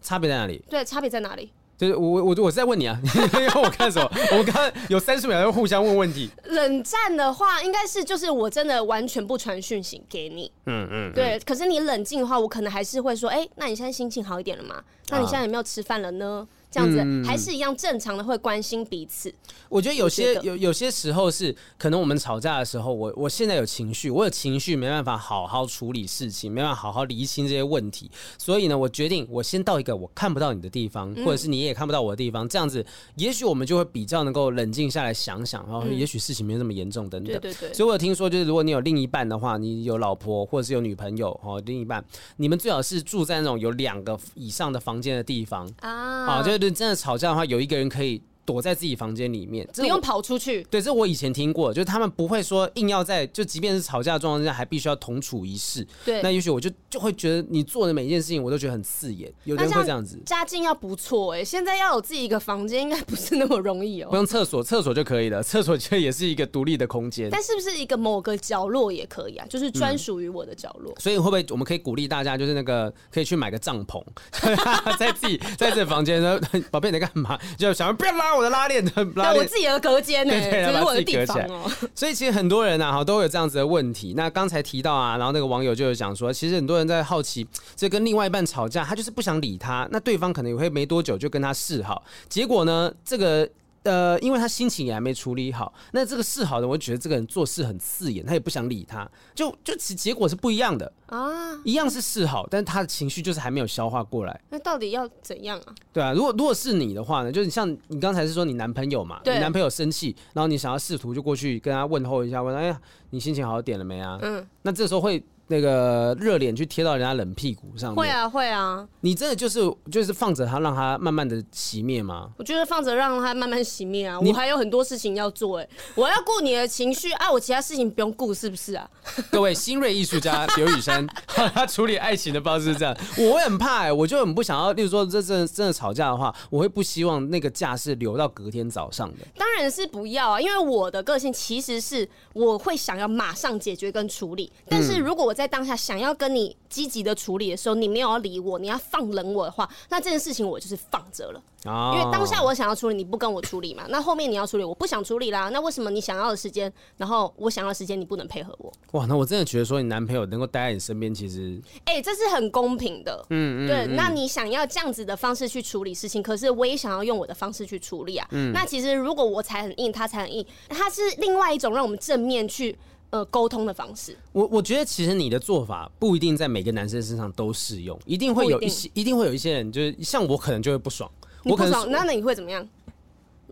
Speaker 2: 差别在哪里？对，差别在哪里？就是我我我是在问你啊，你要我看什么？我们刚刚有三十秒要互相问问题。冷战的话，应该是就是我真的完全不传讯息给你，嗯嗯，对。可是你冷静的话，我可能还是会说，哎，那你现在心情好一点了吗？那你现在有没有吃饭了呢？这样子还是一样正常的，会关心彼此。我觉得有些有有些时候是可能我们吵架的时候，我我现在有情绪，我有情绪没办法好好处理事情，没办法好好厘清这些问题，所以呢，我决定我先到一个我看不到你的地方，或者是你也看不到我的地方，这样子也许我们就会比较能够冷静下来想想，然后也许事情没有那么严重等等。对对对。所以我有听说，就是如果你有另一半的话，你有老婆或者是有女朋友哦，另一半，你们最好是住在那种有两个以上的房间的地方啊，啊，就是真的吵架的话，有一个人可以
Speaker 3: 躲在自己房间里面，
Speaker 2: 不用跑出去。
Speaker 3: 对，这我以前听过，就是他们不会说硬要在，就即便是吵架的状况之下，还必须要同处一室。
Speaker 2: 对，
Speaker 3: 那也许我就就会觉得你做的每一件事情，我都觉得很刺眼。有人会这样子，
Speaker 2: 家境要不错哎、欸，现在要有自己一个房间，应该不是那么容易哦、喔。
Speaker 3: 不用厕所，厕所就可以了，厕所其实也是一个独立的空间。
Speaker 2: 但是不是一个某个角落也可以啊？就是专属于我的角落。
Speaker 3: 嗯、所以会不会我们可以鼓励大家，就是那个可以去买个帐篷，在自己在这房间说，宝贝你在干嘛？就想要不要拉我的拉链？拉
Speaker 2: 我自己的隔间呢？这是我的地方哦。
Speaker 3: 所以其实很多人啊，哈，都有这样子的问题。那刚才提到啊，然后那个网友就有讲说，其实很多人在好奇，这跟另外一半吵架，他就是不想理他，那对方可能也会没多久就跟他示好，结果呢，这个。呃，因为他心情也还没处理好，那这个示好的，我觉得这个人做事很刺眼，他也不想理他，就就其结果是不一样的啊，一样是示好，但是他的情绪就是还没有消化过来。
Speaker 2: 那到底要怎样啊？
Speaker 3: 对啊，如果如果是你的话呢，就是像你刚才是说你男朋友嘛，你男朋友生气，然后你想要试图就过去跟他问候一下，问哎呀，你心情好点了没啊？嗯，那这时候会。那个热脸去贴到人家冷屁股上面，
Speaker 2: 会啊会啊！
Speaker 3: 你真的就是就是放着它，让它慢慢的熄灭吗？
Speaker 2: 我觉得放着让它慢慢熄灭啊！我还有很多事情要做哎，我要顾你的情绪啊，我其他事情不用顾，是不是啊？
Speaker 3: 各位新锐艺术家刘雨珊，他处理爱情的方式是这样，我会很怕哎，我就很不想要。例如说，这真的真的吵架的话，我会不希望那个架是留到隔天早上的。
Speaker 2: 当然是不要啊，因为我的个性其实是我会想要马上解决跟处理，但是如果我在当下想要。跟你积极的处理的时候，你没有要理我，你要放冷我的话，那这件事情我就是放着了。因为当下我想要处理，你不跟我处理嘛，那后面你要处理，我不想处理啦。那为什么你想要的时间，然后我想要的时间你不能配合我？
Speaker 3: 哇，那我真的觉得说你男朋友能够待在你身边，其实，
Speaker 2: 哎、欸，这是很公平的。嗯嗯，对。那你想要这样子的方式去处理事情，可是我也想要用我的方式去处理啊。嗯。那其实如果我才很硬，他才很硬，他是另外一种让我们正面去。呃，沟通的方式，
Speaker 3: 我我觉得其实你的做法不一定在每个男生身上都适用，一定会有一些，一定，一定会有一些人，就是像我可能就会不爽，
Speaker 2: 你不爽，我可能那那你会怎么样？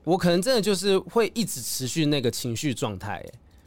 Speaker 3: 我可能真的就是会一直持续那个情绪状态，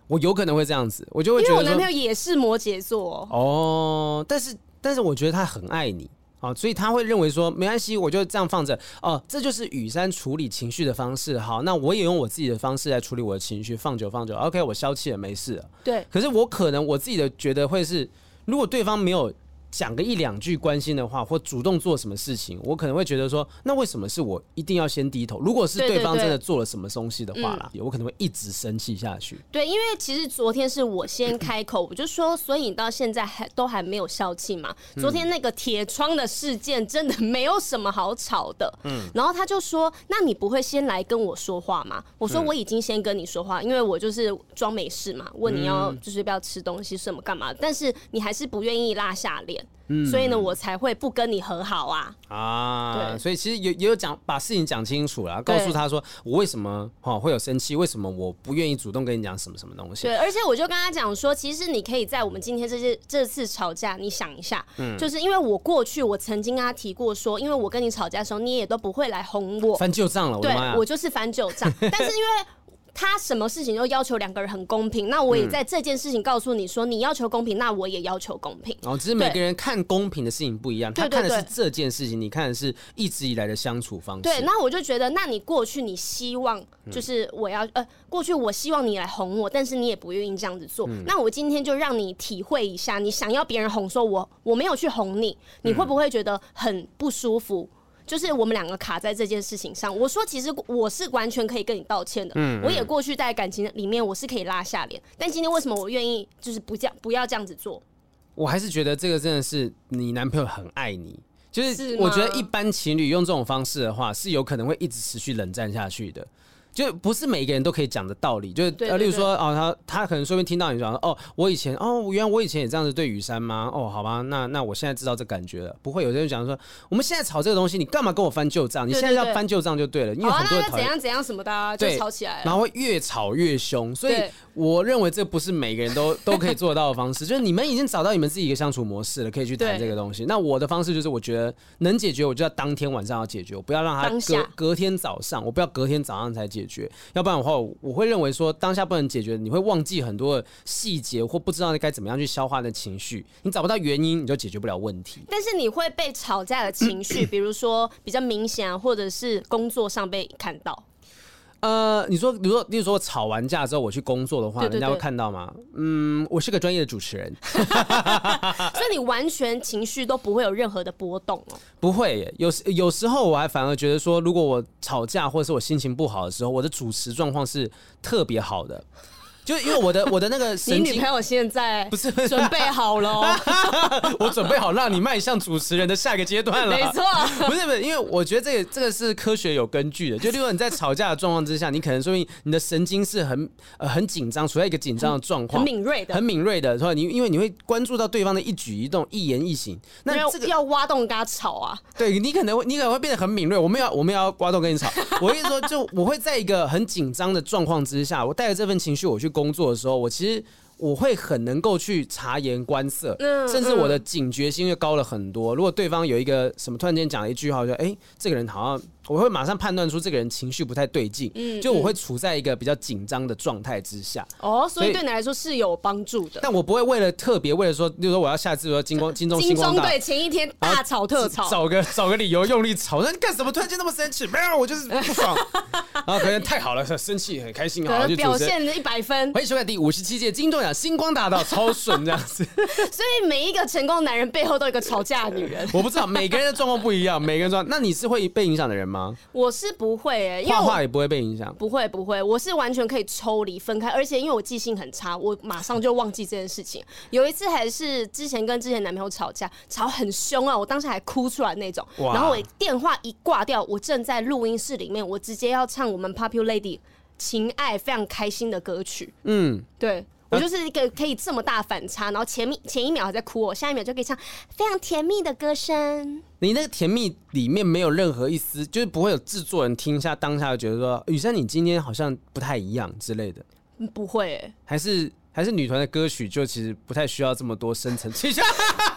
Speaker 3: 我有可能会这样子，我就会觉得，
Speaker 2: 我男朋友也是摩羯座
Speaker 3: 哦，但是但是我觉得他很爱你。啊，所以他会认为说没关系，我就这样放着哦，这就是雨山处理情绪的方式。好，那我也用我自己的方式来处理我的情绪，放久放久，OK，我消气了，没事了。
Speaker 2: 对。
Speaker 3: 可是我可能我自己的觉得会是，如果对方没有。讲个一两句关心的话，或主动做什么事情，我可能会觉得说，那为什么是我一定要先低头？如果是对方真的做了什么东西的话啦，我可能会一直生气下去。
Speaker 2: 对，因为其实昨天是我先开口，我就说，所以你到现在还都还没有消气嘛？昨天那个铁窗的事件真的没有什么好吵的。嗯，然后他就说，那你不会先来跟我说话吗？我说我已经先跟你说话，因为我就是装没事嘛，问你要就是不要吃东西什么干嘛，但是你还是不愿意拉下脸。嗯，所以呢，我才会不跟你和好啊。
Speaker 3: 啊，对，所以其实也也有讲把事情讲清楚了，告诉他说我为什么哈会有生气，为什么我不愿意主动跟你讲什么什么东西。
Speaker 2: 对，而且我就跟他讲说，其实你可以在我们今天这些这次吵架，你想一下，嗯，就是因为我过去我曾经跟他提过说，因为我跟你吵架的时候，你也都不会来哄我，
Speaker 3: 翻旧账了，
Speaker 2: 对，我就是翻旧账，但是因为。他什么事情都要求两个人很公平，那我也在这件事情告诉你说，你要求公平，那我也要求公平。
Speaker 3: 哦，只是每个人看公平的事情不一样，他看的是这件事情，你看的是一直以来的相处方式。
Speaker 2: 对，那我就觉得，那你过去你希望就是我要呃，过去我希望你来哄我，但是你也不愿意这样子做。那我今天就让你体会一下，你想要别人哄，说我我没有去哄你，你会不会觉得很不舒服？就是我们两个卡在这件事情上。我说，其实我是完全可以跟你道歉的。嗯，我也过去在感情里面，我是可以拉下脸。但今天为什么我愿意就是不这样，不要这样子做？
Speaker 3: 我还是觉得这个真的是你男朋友很爱你。就是我觉得一般情侣用这种方式的话，是有可能会一直持续冷战下去的。就不是每一个人都可以讲的道理，就是呃，例如说哦，他他可能说不定听到你讲哦，我以前哦，原来我以前也这样子对雨珊吗？哦，好吧，那那我现在知道这感觉了。不会有些人讲说，我们现在吵这个东西，你干嘛跟我翻旧账？你现在要翻旧账就对了，因为很多人
Speaker 2: 怎样怎样什么的就吵起来了，
Speaker 3: 然后会越吵越凶。所以我认为这不是每个人都 都可以做到的方式。就是你们已经找到你们自己一个相处模式了，可以去谈这个东西。那我的方式就是，我觉得能解决，我就要当天晚上要解决，我不要让他隔隔天早上，我不要隔天早上才解决，要不然。的话我会认为说，当下不能解决，你会忘记很多细节，或不知道该怎么样去消化的情绪。你找不到原因，你就解决不了问题。
Speaker 2: 但是你会被吵架的情绪，比如说比较明显，啊或者是工作上被看到。
Speaker 3: 呃，你说，比如说，例如说我吵完架之后我去工作的话，
Speaker 2: 对对对
Speaker 3: 人家会看到吗？嗯，我是个专业的主持人，
Speaker 2: 所以你完全情绪都不会有任何的波动哦。
Speaker 3: 不会耶，有时有时候我还反而觉得说，如果我吵架或者是我心情不好的时候，我的主持状况是特别好的。就因为我的 我的那个神经，
Speaker 2: 你女朋友现在
Speaker 3: 不是
Speaker 2: 准备好了，
Speaker 3: 我准备好让你迈向主持人的下一个阶段了。
Speaker 2: 没错，
Speaker 3: 不是不是，因为我觉得这个这个是科学有根据的。就例如说你在吵架的状况之下，你可能说明你的神经是很呃很紧张，处在一个紧张的状况，
Speaker 2: 很敏锐的，
Speaker 3: 很敏锐的。所以你因为你会关注到对方的一举一动、一言一行，那这个
Speaker 2: 要挖洞跟他吵啊。
Speaker 3: 对你可能会你可能会变得很敏锐。我们要我们要挖洞跟你吵。我跟你说，就我会在一个很紧张的状况之下，我带着这份情绪我去工作的时候，我。其实我会很能够去察言观色，甚至我的警觉性会高了很多。如果对方有一个什么突然间讲了一句话，我觉得哎，这个人好像。我会马上判断出这个人情绪不太对劲，嗯，就我会处在一个比较紧张的状态之下。
Speaker 2: 哦，所以对你来说是有帮助的。
Speaker 3: 但我不会为了特别为了说，比如说我要下次说金光金钟
Speaker 2: 金钟对前一天大吵特吵，
Speaker 3: 找个找个理由用力吵，那你干什么？突然间那么生气？没有，我就是不爽。然后可能太好了，生气很开心啊，就
Speaker 2: 表现了一百分。
Speaker 3: 欢迎收看第五十七届金钟奖星光大道，超顺这样子。
Speaker 2: 所以每一个成功男人背后都有一个吵架的女人。
Speaker 3: 我不知道每个人的状况不一样，每个人状况。那你是会被影响的人吗？
Speaker 2: 我是。不会诶、欸，因为
Speaker 3: 画画也不会被影响。
Speaker 2: 不会不会，我是完全可以抽离分开，而且因为我记性很差，我马上就忘记这件事情。有一次还是之前跟之前男朋友吵架，吵很凶啊，我当时还哭出来那种。然后我电话一挂掉，我正在录音室里面，我直接要唱我们 Popular Lady 情爱非常开心的歌曲。嗯，对。我就是一个可以这么大反差，然后前面前一秒还在哭，我下一秒就可以唱非常甜蜜的歌声。
Speaker 3: 你那个甜蜜里面没有任何一丝，就是不会有制作人听一下当下就觉得说，雨珊你今天好像不太一样之类的。
Speaker 2: 不会、欸，
Speaker 3: 还是还是女团的歌曲就其实不太需要这么多深层。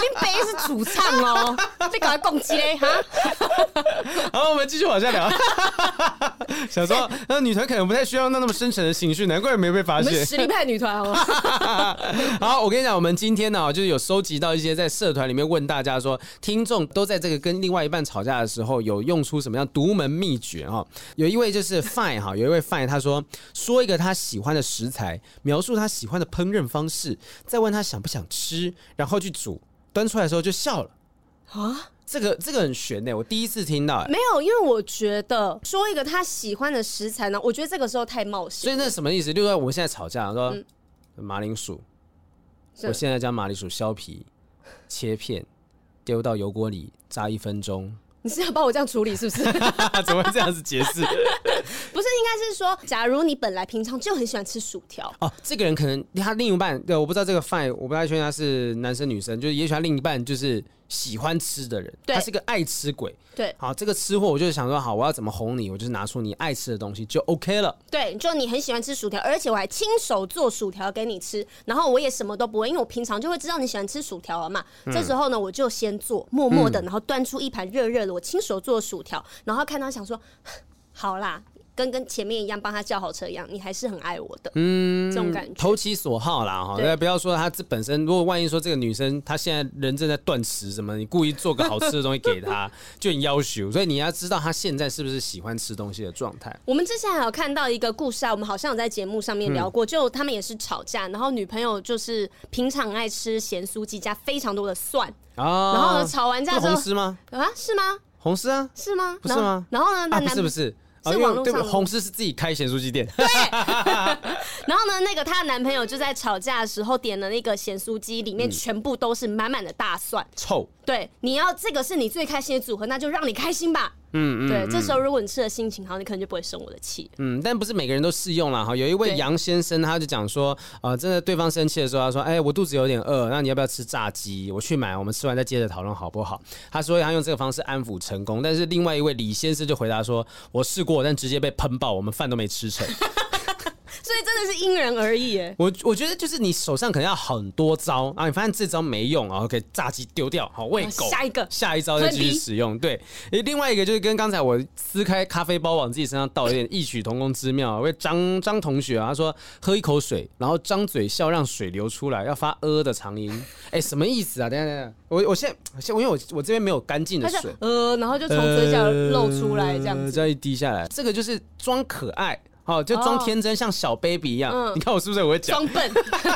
Speaker 2: 林北是主唱哦，被搞来攻击嘞哈！
Speaker 3: 好，我们继续往下聊。想说，那女团可能不太需要那那么深沉的情绪，难怪没被发现。
Speaker 2: 实力派女团哦。
Speaker 3: 好，我跟你讲，我们今天呢，就是有收集到一些在社团里面问大家说，听众都在这个跟另外一半吵架的时候，有用出什么样独门秘诀哈？有一位就是 Fine 哈，有一位 Fine，他说说一个他喜欢的食材，描述他喜欢的烹饪方式，再问他想不想吃，然后去煮。端出来的时候就笑了啊！这个这个很悬呢，我第一次听到。
Speaker 2: 没有，因为我觉得说一个他喜欢的食材呢，我觉得这个时候太冒险。
Speaker 3: 所以那什么意思？就是说我们现在吵架，说、嗯、马铃薯，我现在将马铃薯削皮、切片，丢到油锅里炸一分钟。
Speaker 2: 你是要帮我这样处理是不是？
Speaker 3: 怎么会这样子解释？
Speaker 2: 不是，应该是说，假如你本来平常就很喜欢吃薯条
Speaker 3: 哦，这个人可能他另一半，对，我不知道这个饭，我不太确定他是男生女生，就是也许他另一半就是。喜欢吃的人，他是个爱吃鬼。
Speaker 2: 对，
Speaker 3: 好，这个吃货，我就是想说，好，我要怎么哄你？我就是拿出你爱吃的东西就 OK 了。
Speaker 2: 对，就你很喜欢吃薯条，而且我还亲手做薯条给你吃，然后我也什么都不会，因为我平常就会知道你喜欢吃薯条了嘛。嗯、这时候呢，我就先做，默默的，然后端出一盘热热的我亲手做的薯条，然后看他想说，好啦。跟跟前面一样，帮他叫好车一样，你还是很爱我的，嗯，这种感觉，
Speaker 3: 投其所好啦，哈，对，不要说他这本身，如果万一说这个女生她现在人正在断食什么，你故意做个好吃的东西给她，就很要求，所以你要知道她现在是不是喜欢吃东西的状态。
Speaker 2: 我们之前还有看到一个故事啊，我们好像有在节目上面聊过，嗯、就他们也是吵架，然后女朋友就是平常爱吃咸酥鸡加非常多的蒜，哦、然后呢吵完架之后
Speaker 3: 红丝吗？
Speaker 2: 啊，是吗？
Speaker 3: 红丝啊，
Speaker 2: 是吗？
Speaker 3: 不是吗？
Speaker 2: 然后呢？
Speaker 3: 不是不是。
Speaker 2: 是网络上
Speaker 3: 红丝是自己开咸酥鸡店。
Speaker 2: 对，然后呢，那个她的男朋友就在吵架的时候点了那个咸酥鸡，里面全部都是满满的大蒜，
Speaker 3: 臭。
Speaker 2: 对，你要这个是你最开心的组合，那就让你开心吧。嗯嗯，对，这时候如果你吃了心情好，你可能就不会生我的气。
Speaker 3: 嗯，但不是每个人都适用了哈。有一位杨先生，他就讲说，呃，真的对方生气的时候，他说，哎，我肚子有点饿，那你要不要吃炸鸡？我去买，我们吃完再接着讨论好不好？他说他用这个方式安抚成功，但是另外一位李先生就回答说，我试过，但直接被喷爆，我们饭都没吃成。
Speaker 2: 所以真的是因人而异哎。
Speaker 3: 我我觉得就是你手上可能要很多招，然后你发现这招没用啊，可以炸鸡丢掉，好喂狗。
Speaker 2: 下一个，
Speaker 3: 下一招再继续使用。对，另外一个就是跟刚才我撕开咖啡包往自己身上倒，有点异曲同工之妙。因为张张同学啊，他说喝一口水，然后张嘴笑让水流出来，要发呃的长音。哎，什么意思啊？等下等下，我我现在现因为我我这边没有干净的水，
Speaker 2: 呃，然后就从嘴角露出来这样子，
Speaker 3: 这样一滴下来，这个就是装可爱。哦，就装天真，像小 baby 一样。嗯、你看我是不是很会讲？
Speaker 2: 装笨。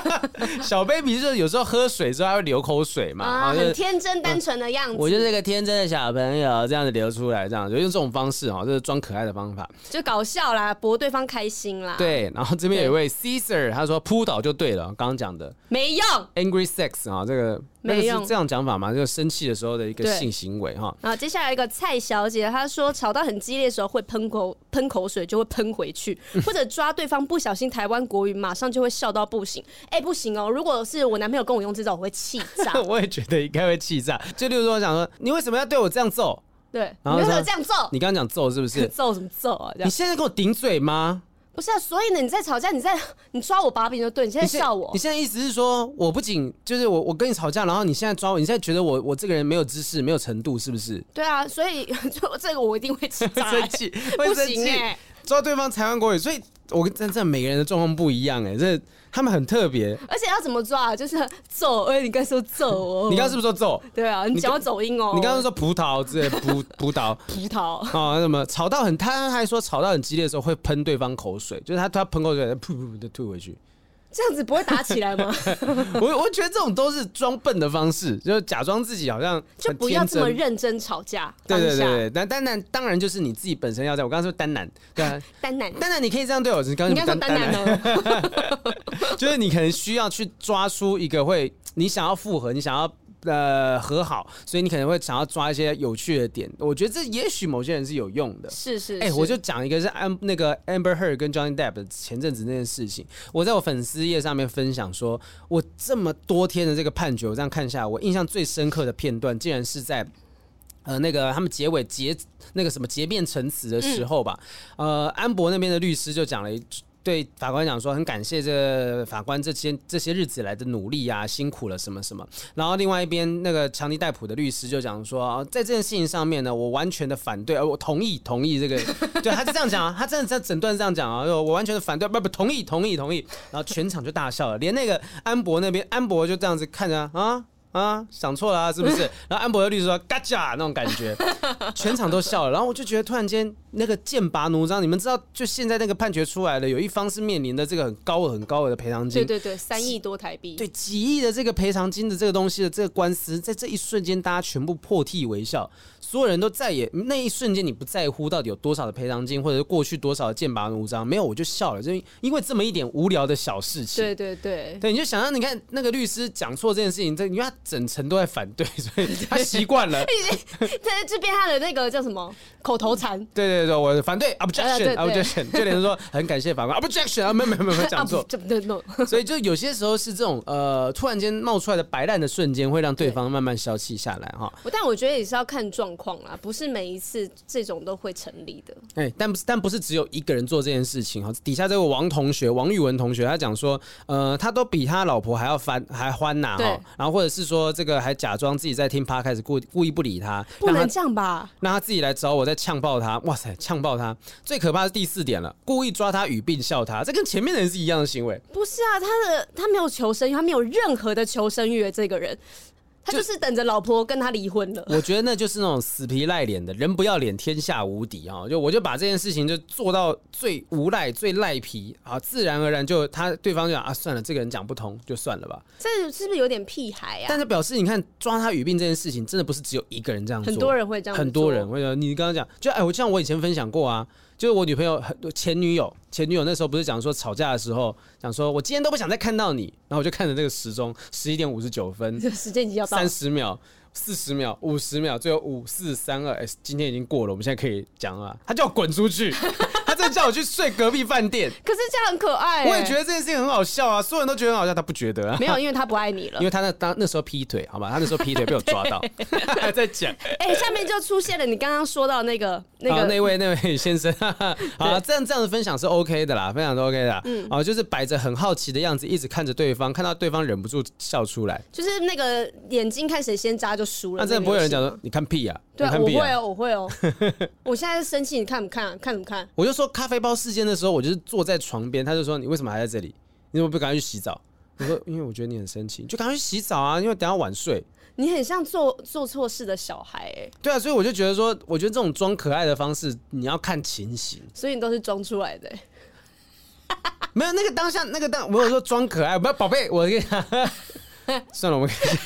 Speaker 3: 小 baby 就是有时候喝水之后还会流口水嘛，
Speaker 2: 啊，很天真单纯的样子。
Speaker 3: 我就是一个天真的小朋友，这样子流出来，这样就用这种方式哈，就是装可爱的方法，
Speaker 2: 就搞笑啦，博对方开心啦。
Speaker 3: 对，然后这边有一位 Caesar，他说扑倒就对了，刚刚讲的
Speaker 2: 没用。
Speaker 3: Angry Sex 啊，这个。没有这样讲法嘛？就生气的时候的一个性行为哈。
Speaker 2: 啊，接下来一个蔡小姐，她说吵到很激烈的时候会喷口喷口水，就会喷回去，或者抓对方不小心台湾国语，马上就会笑到不行。哎，不行哦！如果是我男朋友跟我用这招，我会气炸。
Speaker 3: 我也觉得应该会气炸。就例如说，我想说，你为什么要对我这样揍？
Speaker 2: 对，你为什么这样揍？
Speaker 3: 你刚刚讲揍是不是？
Speaker 2: 揍什么揍啊？
Speaker 3: 你现在跟我顶嘴吗？
Speaker 2: 不是啊，所以呢，你在吵架，你在 你抓我把柄就对，你现在笑我。
Speaker 3: 你现在意思是说，我不仅就是我，我跟你吵架，然后你现在抓我，你现在觉得我我这个人没有知识、没有程度，是不是？
Speaker 2: 对啊，所以 就这个我一定会 气、欸，
Speaker 3: 会生气，不行哎、欸，抓对方台湾国语，所以我跟真正每个人的状况不一样哎、欸，这。他们很特别，
Speaker 2: 而且要怎么抓？就是揍，哎，你刚说揍哦，
Speaker 3: 你刚刚是不是说揍？
Speaker 2: 对啊，你讲要走音哦。
Speaker 3: 你刚刚说葡萄之类，葡葡萄，
Speaker 2: 葡萄
Speaker 3: 啊，什么吵到很，他还说吵到很激烈的时候会喷对方口水，就是他他喷口水，噗噗噗的吐回去。
Speaker 2: 这样子不会打起来吗？
Speaker 3: 我我觉得这种都是装笨的方式，就是假装自己好像
Speaker 2: 就不要这么认真吵架。
Speaker 3: 对对对对，但当然当然就是你自己本身要在。我刚刚说单男，对啊，
Speaker 2: 单男
Speaker 3: 单男你可以这样对我，你刚刚说单男哦，就是你可能需要去抓出一个会你想要复合，你想要。呃，和好，所以你可能会想要抓一些有趣的点。我觉得这也许某些人是有用的。
Speaker 2: 是是，
Speaker 3: 哎、欸，我就讲一个是安那个 Amber Heard 跟 Johnny Depp 前阵子那件事情。我在我粉丝页上面分享说，我这么多天的这个判决，我这样看下来，我印象最深刻的片段，竟然是在呃那个他们结尾结那个什么结辩陈词的时候吧。嗯、呃，安博那边的律师就讲了一。对法官讲说，很感谢这法官这些这些日子来的努力啊，辛苦了什么什么。然后另外一边那个强尼戴普的律师就讲说，在这件事情上面呢，我完全的反对，而我同意同意这个，对，他是这样讲啊，他真的在整段这样讲啊，我完全的反对，不不同意同意同意。然后全场就大笑了，连那个安博那边，安博就这样子看着。啊，想错了啊，是不是？然后安博的律师说“嘎嘎”那种感觉，全场都笑了。然后我就觉得突然间那个剑拔弩张，你们知道，就现在那个判决出来了，有一方是面临的这个很高额、很高额的赔偿金，
Speaker 2: 对对对，三亿多台币，
Speaker 3: 对，几亿的这个赔偿金的这个东西的这个官司，在这一瞬间，大家全部破涕为笑。所有人都再也那一瞬间，你不在乎到底有多少的赔偿金，或者是过去多少的剑拔弩张，没有我就笑了，就因为这么一点无聊的小事情。
Speaker 2: 对对对，
Speaker 3: 对，你就想让你看那个律师讲错这件事情，这因为他整层都在反对，所以 他习惯了。
Speaker 2: 在这边他的那个叫什么口头禅？
Speaker 3: 对对对，我反对 objection objection，就连说很感谢法官 objection 啊，没有没有没有讲错。所以就有些时候是这种呃突然间冒出来的白烂的瞬间，会让对方慢慢消气下来哈。
Speaker 2: 但我觉得也是要看状况。啦，不是每一次这种都会成立的。
Speaker 3: 哎，但不是，但不是只有一个人做这件事情哈。底下这位王同学，王宇文同学，他讲说，呃，他都比他老婆还要翻，还欢呐哈。然后或者是说，这个还假装自己在听 Podcast，开始故故意不理他，
Speaker 2: 不能这样吧？
Speaker 3: 让他自己来找我，再呛爆他。哇塞，呛爆他！最可怕的是第四点了，故意抓他语病笑他，这跟前面的人是一样的行为。
Speaker 2: 不是啊，他的他没有求生欲，他没有任何的求生欲，这个人。他就是等着老婆跟他离婚了。
Speaker 3: 我觉得那就是那种死皮赖脸的人不要脸，天下无敌啊！就我就把这件事情就做到最无赖、最赖皮啊，自然而然就他对方就讲啊，算了，这个人讲不通，就算了吧。
Speaker 2: 这是不是有点屁孩啊？
Speaker 3: 但是表示你看抓他语病这件事情，真的不是只有一个人这样做，
Speaker 2: 很多人会这样，
Speaker 3: 很多人会说。你刚刚讲，就哎，我像我以前分享过啊。就是我女朋友很多前女友，前女友那时候不是讲说吵架的时候，讲说我今天都不想再看到你，然后我就看着那个时钟，十一点五十九分，
Speaker 2: 时间已经要到，
Speaker 3: 三十秒、四十秒、五十秒，最后五四三二，哎，今天已经过了，我们现在可以讲了，他就要滚出去。这叫我去睡隔壁饭店。
Speaker 2: 可是这样很可爱、欸。
Speaker 3: 我也觉得这件事情很好笑啊，所有人都觉得很好笑，他不觉得啊？
Speaker 2: 没有，因为他不爱你了。
Speaker 3: 因为他那当那时候劈腿，好吧？他那时候劈腿被我抓到，还在讲。
Speaker 2: 哎、欸，下面就出现了你刚刚说到那个那个
Speaker 3: 那位那位先生。好了，这样这样的分享是 OK 的啦，分享都 OK 的。嗯，啊，就是摆着很好奇的样子，一直看着对方，看到对方忍不住笑出来，
Speaker 2: 就是那个眼睛看谁先扎就输了。那
Speaker 3: 真的不会有人讲说你看屁啊？
Speaker 2: 对，
Speaker 3: 啊、
Speaker 2: 我会哦，我会哦。我现在是生气，你看不看？看什么看？
Speaker 3: 我就说咖啡包事件的时候，我就是坐在床边，他就说你为什么还在这里？你怎么不赶快去洗澡？我说因为我觉得你很生气，就赶快去洗澡啊，因为等下晚睡。
Speaker 2: 你很像做做错事的小孩哎。
Speaker 3: 对啊，所以我就觉得说，我觉得这种装可爱的方式，你要看情形。
Speaker 2: 所以你都是装出来的。
Speaker 3: 没有那个当下那个当，我有说装可爱，不要宝贝，我跟你讲。算了，我们可以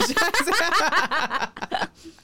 Speaker 3: 下。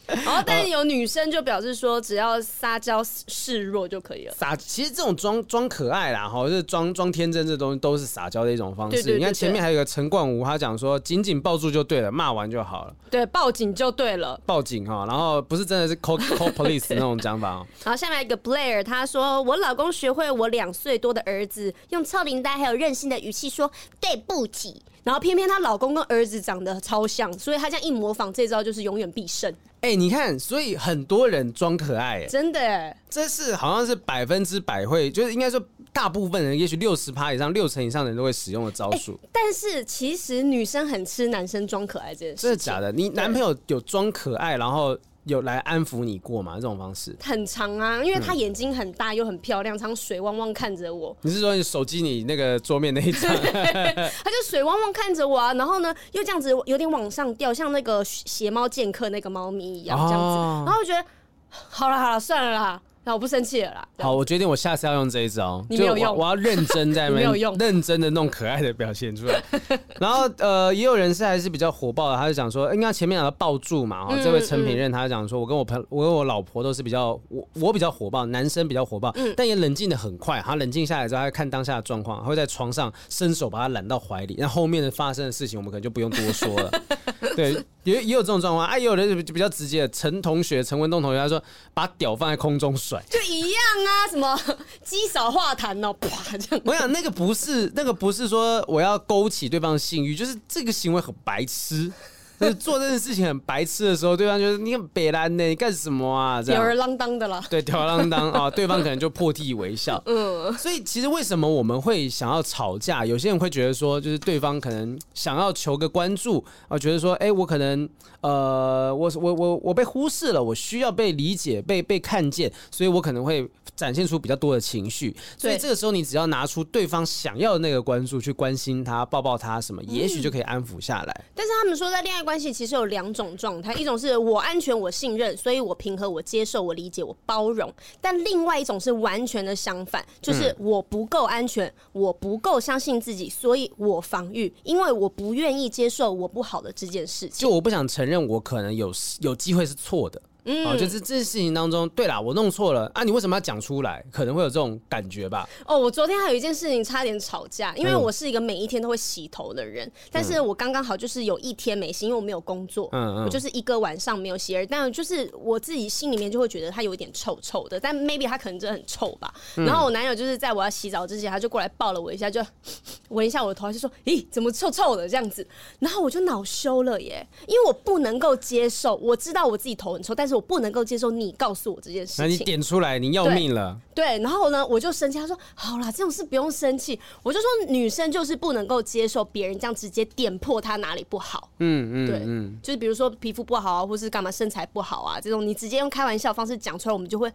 Speaker 2: 然后，但是有女生就表示说，只要撒娇示弱就可以了。
Speaker 3: 撒，其实这种装装可爱啦，哈，就是装装天真，这东西都是撒娇的一种方式。你看前面还有一个陈冠吴，他讲说紧紧抱住就对了，骂完就好了。
Speaker 2: 对，报警就对了。
Speaker 3: 报警哈，然后不是真的是 call call police 那种讲法哦。
Speaker 2: 好，下面一个 Blair，他说我老公学会我两岁多的儿子用超龄呆还有任性的语气说对不起。然后偏偏她老公跟儿子长得超像，所以她这样一模仿这招就是永远必胜。
Speaker 3: 哎、欸，你看，所以很多人装可爱，
Speaker 2: 真的，
Speaker 3: 这是好像是百分之百会，就是应该说大部分人，也许六十趴以上、六成以上的人都会使用的招数。欸、
Speaker 2: 但是其实女生很吃男生装可爱这件事，
Speaker 3: 真的假的？你男朋友有装可爱，然后？有来安抚你过吗？这种方式
Speaker 2: 很长啊，因为他眼睛很大又很漂亮，常水汪汪看着我。
Speaker 3: 你是说你手机你那个桌面那一张？
Speaker 2: 他就水汪汪看着我啊，然后呢又这样子有点往上掉，像那个邪猫剑客那个猫咪一样这样子，哦、然后我觉得 好了好了算了啦。那我不生气了啦。
Speaker 3: 好，我决定我下次要用这一招。
Speaker 2: 你没有用，
Speaker 3: 我，我要认真在那边，没有用，认真的弄可爱的表现出来。然后呃，也有人是还是比较火爆的，他就讲说，应该前面讲的抱住嘛。哈，这位陈品任他就讲说，我跟我朋，我跟我老婆都是比较我我比较火爆，男生比较火爆，嗯、但也冷静的很快。他冷静下来之后，他看当下的状况，会在床上伸手把他揽到怀里。那后面的发生的事情，我们可能就不用多说了。对，也也有这种状况啊。也有人比较直接，陈同学陈文栋同学他说，把屌放在空中甩。
Speaker 2: 就一样啊，什么积少化痰哦，啪这样。
Speaker 3: 我想那个不是，那个不是说我要勾起对方的性欲，就是这个行为很白痴。就是做这件事情很白痴的时候，对方就是你很北兰呢，你干什么啊？这样
Speaker 2: 吊儿郎当的啦。
Speaker 3: 对，吊儿郎当啊，对方可能就破涕为笑。嗯，所以其实为什么我们会想要吵架？有些人会觉得说，就是对方可能想要求个关注啊，觉得说，哎，我可能呃，我我我我被忽视了，我需要被理解、被被看见，所以我可能会展现出比较多的情绪。所以这个时候，你只要拿出对方想要的那个关注，去关心他、抱抱他什么，也许就可以安抚下来。
Speaker 2: 但是他们说，在恋爱关系其实有两种状态，一种是我安全、我信任，所以我平和、我接受、我理解、我包容；但另外一种是完全的相反，就是我不够安全，我不够相信自己，所以我防御，因为我不愿意接受我不好的这件事情，
Speaker 3: 就我不想承认我可能有有机会是错的。嗯，哦，就是这件事情当中，对啦，我弄错了啊，你为什么要讲出来？可能会有这种感觉吧。
Speaker 2: 哦，我昨天还有一件事情差点吵架，因为我是一个每一天都会洗头的人，嗯、但是我刚刚好就是有一天没洗，因为我没有工作，嗯嗯，我就是一个晚上没有洗，而但就是我自己心里面就会觉得它有一点臭臭的，但 maybe 它可能真的很臭吧。嗯、然后我男友就是在我要洗澡之前，他就过来抱了我一下，就 闻一下我的头，就说：“咦，怎么臭臭的这样子？”然后我就恼羞了耶，因为我不能够接受，我知道我自己头很臭，但是我不能够接受。你告诉我这件事情，那
Speaker 3: 你点出来，你要命了。
Speaker 2: 对，对，然后呢，我就生气。他说：“好啦，这种事不用生气。”我就说：“女生就是不能够接受别人这样直接点破她哪里不好。”嗯嗯，对，嗯，就是比如说皮肤不好啊，或是干嘛身材不好啊，这种你直接用开玩笑方式讲出来，我们就会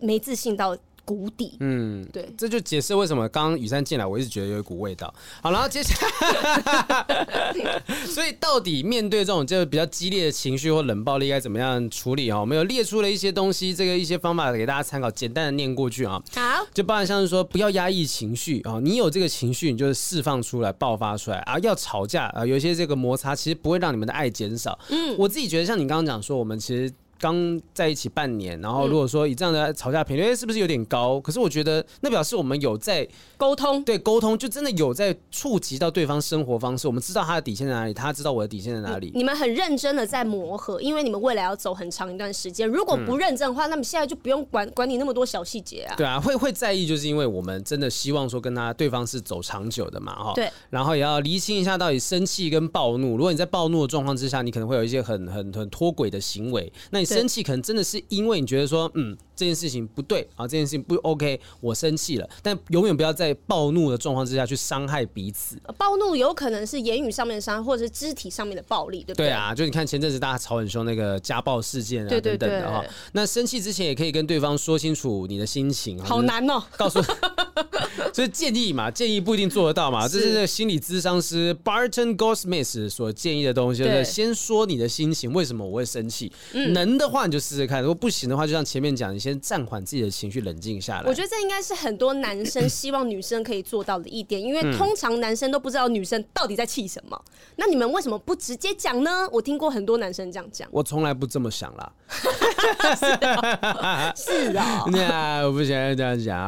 Speaker 2: 没自信到。谷底，嗯，对，
Speaker 3: 这就解释为什么刚刚雨山进来，我一直觉得有一股味道。好，然后接下来，所以到底面对这种就比较激烈的情绪或冷暴力，该怎么样处理啊？我们有列出了一些东西，这个一些方法给大家参考，简单的念过去啊。
Speaker 2: 好，
Speaker 3: 就包含像是说，不要压抑情绪啊，你有这个情绪，你就是释放出来，爆发出来啊。要吵架啊，有一些这个摩擦，其实不会让你们的爱减少。嗯，我自己觉得，像你刚刚讲说，我们其实。刚在一起半年，然后如果说以这样的吵架频率，哎，是不是有点高？可是我觉得那表示我们有在
Speaker 2: 沟通，
Speaker 3: 对沟通就真的有在触及到对方生活方式，我们知道他的底线在哪里，他知道我的底线在哪里。
Speaker 2: 你们很认真的在磨合，因为你们未来要走很长一段时间。如果不认真的话，那么现在就不用管管你那么多小细节啊。
Speaker 3: 对啊，会会在意，就是因为我们真的希望说跟他对方是走长久的嘛，哈。
Speaker 2: 对。
Speaker 3: 然后也要厘清一下到底生气跟暴怒。如果你在暴怒的状况之下，你可能会有一些很很很脱轨的行为，那你生气可能真的是因为你觉得说，嗯，这件事情不对啊，这件事情不 OK，我生气了。但永远不要在暴怒的状况之下去伤害彼此。
Speaker 2: 暴怒有可能是言语上面的伤害，或者是肢体上面的暴力，对不对？
Speaker 3: 对啊，就你看前阵子大家吵很凶那个家暴事件啊，对对对等等的哈。那生气之前也可以跟对方说清楚你的心情。
Speaker 2: 好难哦，
Speaker 3: 告诉，所以建议嘛，建议不一定做得到嘛。这是心理咨商师 Barton Goldsmith 所建议的东西，就是先说你的心情，为什么我会生气？能的话你就试试看，如果不行的话，就像前面讲，你先暂缓自己的情绪，冷静下来。
Speaker 2: 我觉得这应该是很多男生 希望女生可以做到的一点，因为通常男生都不知道女生到底在气什么。那你们为什么不直接讲呢？我听过很多男生这样讲。
Speaker 3: 我从来不这么想啦。
Speaker 2: 是 啊，
Speaker 3: 那我不想要这样讲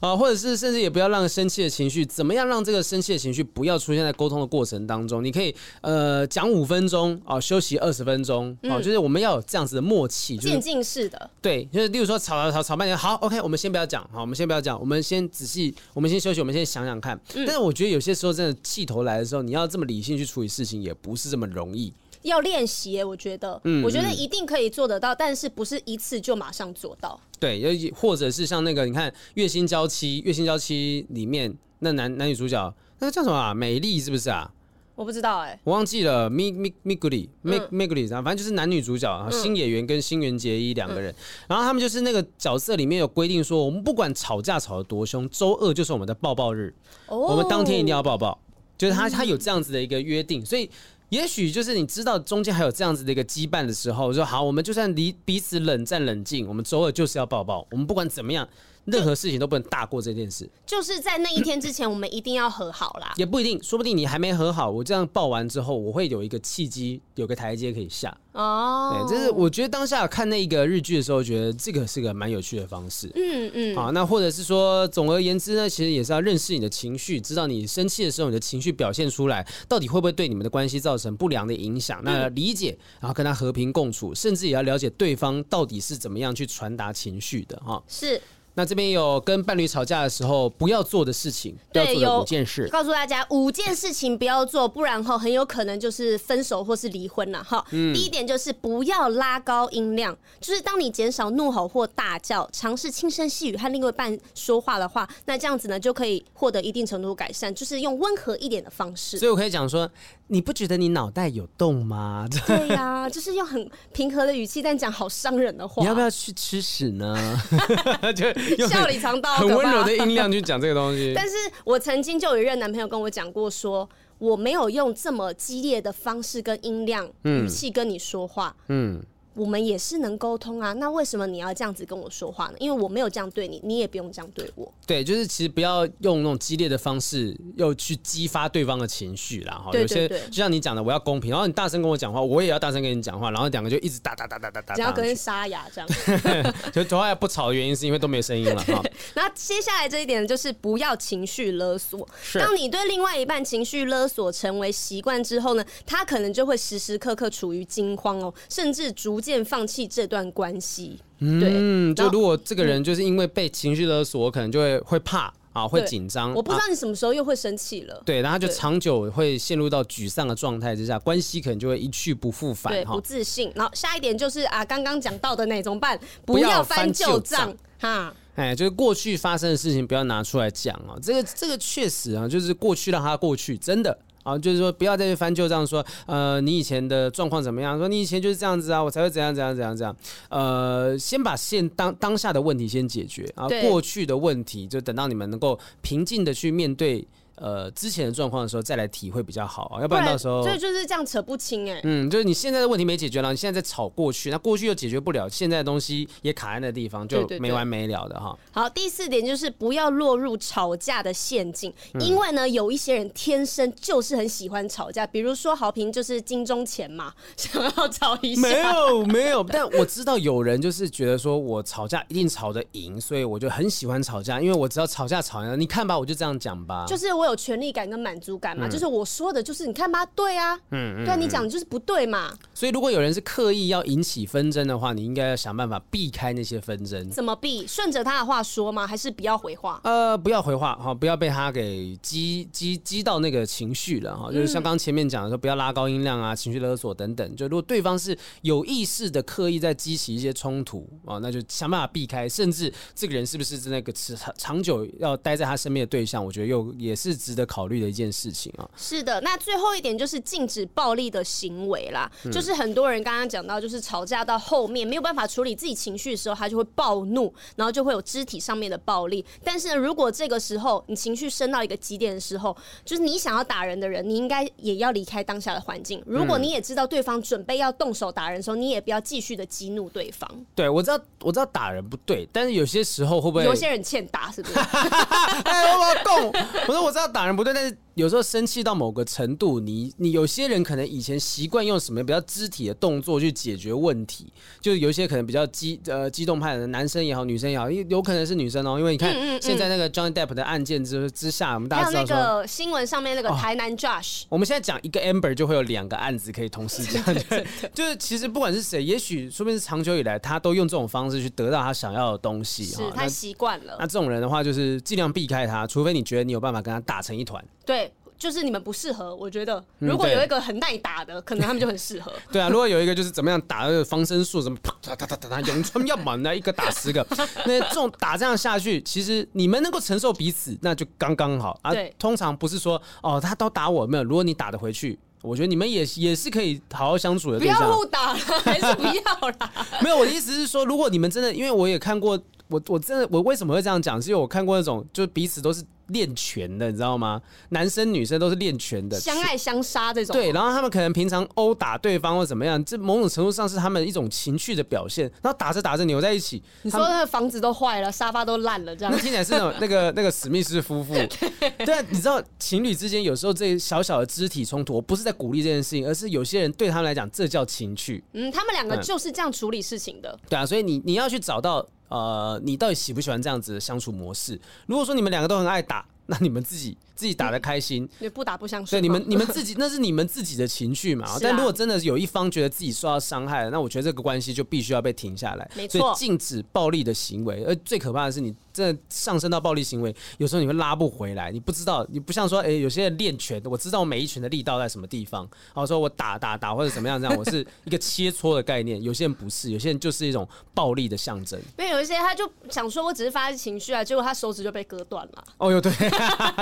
Speaker 3: 啊，或者是甚至也不要让生气的情绪，怎么样让这个生气的情绪不要出现在沟通的过程当中？你可以呃讲五分钟啊，休息二十分钟啊，就是我们要有这样子的默契，渐
Speaker 2: 进式的。
Speaker 3: 对，就是例如说吵吵吵吵半天，好，OK，我们先不要讲，好，我们先不要讲，我们先仔细，我们先休息，我们先想想看。但是我觉得有些时候真的气头来的时候，你要这么理性去处理事情，也不是这么容易。
Speaker 2: 要练习，我觉得，嗯，我觉得一定可以做得到，但是不是一次就马上做到。
Speaker 3: 对，或者是像那个，你看《月薪娇妻》，《月薪娇妻》里面那男男女主角，那个叫什么啊？美丽是不是啊？
Speaker 2: 我不知道哎、欸，
Speaker 3: 我忘记了。Mi Mi Miguri Mi Miguri，反正就是男女主角，新演员跟新垣结衣两个人，然后他们就是那个角色里面有规定说，我们不管吵架吵得多凶，周二就是我们的抱抱日，我们当天一定要抱抱，就是他他有这样子的一个约定，所以。也许就是你知道中间还有这样子的一个羁绊的时候，说好，我们就算离彼此冷战冷静，我们周二就是要抱抱，我们不管怎么样。任何事情都不能大过这件事，
Speaker 2: 就是在那一天之前，我们一定要和好啦。
Speaker 3: 也不一定，说不定你还没和好，我这样抱完之后，我会有一个契机，有个台阶可以下。哦，对，就是我觉得当下看那个日剧的时候，觉得这个是个蛮有趣的方式。嗯嗯。好，那或者是说，总而言之呢，其实也是要认识你的情绪，知道你生气的时候，你的情绪表现出来，到底会不会对你们的关系造成不良的影响？那理解，然后跟他和平共处，甚至也要了解对方到底是怎么样去传达情绪的。哈，
Speaker 2: 是。
Speaker 3: 那这边有跟伴侣吵架的时候不要做的事情，对，有五件事，
Speaker 2: 告诉大家五件事情不要做，不然后很有可能就是分手或是离婚了哈。嗯，第一点就是不要拉高音量，就是当你减少怒吼或大叫，尝试轻声细语和另外一半说话的话，那这样子呢就可以获得一定程度改善，就是用温和一点的方式。
Speaker 3: 所以我可以讲说，你不觉得你脑袋有洞吗？
Speaker 2: 对呀、啊，就是用很平和的语气，但讲好伤人的话。
Speaker 3: 你要不要去吃屎呢？就。
Speaker 2: 笑里藏刀，
Speaker 3: 很温柔的音量去讲这个东西。
Speaker 2: 但是我曾经就有一任男朋友跟我讲过，说我没有用这么激烈的方式跟音量、语气跟你说话。嗯。我们也是能沟通啊，那为什么你要这样子跟我说话呢？因为我没有这样对你，你也不用这样对我。
Speaker 3: 对，就是其实不要用那种激烈的方式，又去激发对方的情绪啦。哈，有些就像你讲的，我要公平，然后你大声跟我讲话，我也要大声跟你讲话，然后两个就一直打打打打打打，
Speaker 2: 只要跟沙哑这样。
Speaker 3: 就头发不吵的原因是因为都没声音了哈。
Speaker 2: 那接下来这一点就是不要情绪勒索。当你对另外一半情绪勒索成为习惯之后呢，他可能就会时时刻刻处于惊慌哦，甚至逐渐放弃这。段关系，
Speaker 3: 嗯，就如果这个人就是因为被情绪勒索，可能就会会怕啊，会紧张。
Speaker 2: 我不知道你什么时候又会生气了。
Speaker 3: 对，然后就长久会陷入到沮丧的状态之下，关系可能就会一去不复返。
Speaker 2: 对，不自信。然后下一点就是啊，刚刚讲到的那怎么办？不要翻旧账哈。
Speaker 3: 哎，就是过去发生的事情不要拿出来讲啊。这个这个确实啊，就是过去让它过去，真的。啊，就是说不要再去翻旧账，说呃你以前的状况怎么样？说你以前就是这样子啊，我才会怎样怎样怎样怎样。呃，先把现当当下的问题先解决啊，过去的问题就等到你们能够平静的去面对呃之前的状况的时候再来提会比较好啊，要不然到时候
Speaker 2: 所以就是这样扯不清哎。
Speaker 3: 嗯，就是你现在的问题没解决了，你现在在吵过去，那过去又解决不了，现在的东西也卡在那地方，就没完没了的哈。
Speaker 2: 好，第四点就是不要落入吵架的陷阱，因为呢，有一些人天生就是很喜欢吵架，比如说豪平就是金钟前嘛，想要吵一下。
Speaker 3: 没有没有，但我知道有人就是觉得说我吵架一定吵得赢，所以我就很喜欢吵架，因为我只要吵架吵赢了，你看吧，我就这样讲吧，
Speaker 2: 就是我有权利感跟满足感嘛，嗯、就是我说的就是你看吧，对啊，嗯，嗯对啊，你讲的就是不对嘛。
Speaker 3: 所以如果有人是刻意要引起纷争的话，你应该要想办法避开那些纷争。
Speaker 2: 怎么避？顺着他的话说吗？还是不要回话？
Speaker 3: 呃，不要回话哈，不要被他给激激激到那个情绪了哈。就是像刚前面讲的说，不要拉高音量啊，情绪勒索等等。就如果对方是有意识的刻意在激起一些冲突啊，那就想办法避开。甚至这个人是不是那个长长久要待在他身边的对象，我觉得又也是值得考虑的一件事情啊。
Speaker 2: 是的，那最后一点就是禁止暴力的行为啦。就是很多人刚刚讲到，就是吵架到后面没有办法处理自己情绪的时候，他就会暴怒，然后就会有肢体上面的暴力。但是呢，如果这个时候你情绪升到一个极点的时候，就是你想要打人的人，你应该也要离开当下的环境。如果你也知道对方准备要动手打人的时候，你也不要继续的激怒对方。
Speaker 3: 对，我知道，我知道打人不对，但是有些时候会不会
Speaker 2: 有些人欠打，是不是？
Speaker 3: 哎，我要动。我说我知道打人不对，但是。有时候生气到某个程度，你你有些人可能以前习惯用什么比较肢体的动作去解决问题，就是有一些可能比较激呃激动派的男生也好，女生也好，有可能是女生哦，因为你看现在那个 Johnny Depp 的案件之之下，我们大家知道说
Speaker 2: 那个新闻上面那个台南 Josh，
Speaker 3: 我们现在讲一个 Amber 就会有两个案子可以同时讲，就是其实不管是谁，也许说不定是长久以来他都用这种方式去得到他想要的东西，
Speaker 2: 是他习惯了。
Speaker 3: 那这种人的话，就是尽量避开他，除非你觉得你有办法跟他打成一团。
Speaker 2: 对。就是你们不适合，我觉得如果有一个很耐打的，嗯、可能他们就很适合。
Speaker 3: 对啊，如果有一个就是怎么样打那个防身术，什么啪哒哒哒哒哒，咏春要满的一个打十个，那这种打这样下去，其实你们能够承受彼此，那就刚刚好啊。通常不是说哦，他都打我没有，如果你打得回去，我觉得你们也也是可以好好相处的对象。
Speaker 2: 不要互打了，还是不要啦。
Speaker 3: 没有，我的意思是说，如果你们真的，因为我也看过，我我真的我为什么会这样讲，是因为我看过那种，就是彼此都是。练拳的，你知道吗？男生女生都是练拳的，
Speaker 2: 相爱相杀这种。
Speaker 3: 对，然后他们可能平常殴打对方或怎么样，这某种程度上是他们一种情绪的表现。然后打着打着扭在一起，
Speaker 2: 你说那个房子都坏了，沙发都烂了，这样。
Speaker 3: 那 听起来是那种那个那个史密斯夫妇。对啊，你知道情侣之间有时候这小小的肢体冲突，我不是在鼓励这件事情，而是有些人对他们来讲，这叫情趣。
Speaker 2: 嗯，他们两个就是这样处理事情的。
Speaker 3: 嗯、对啊，所以你你要去找到呃，你到底喜不喜欢这样子的相处模式？如果说你们两个都很爱打。那你们自己自己打的开心，
Speaker 2: 也不打不相识。
Speaker 3: 对，你们你们自己 那是你们自己的情绪嘛。但如果真的有一方觉得自己受到伤害了，那我觉得这个关系就必须要被停下来。
Speaker 2: 没错，
Speaker 3: 所以禁止暴力的行为。而最可怕的是，你真的上升到暴力行为，有时候你会拉不回来。你不知道，你不像说，哎，有些人练拳，我知道我每一拳的力道在什么地方。然后说我打打打或者怎么样这样，我是一个切磋的概念。有些人不是，有些人就是一种暴力的象征。
Speaker 2: 因为有一些他就想说，我只是发泄情绪啊，结果他手指就被割断了。
Speaker 3: 哦哟，对。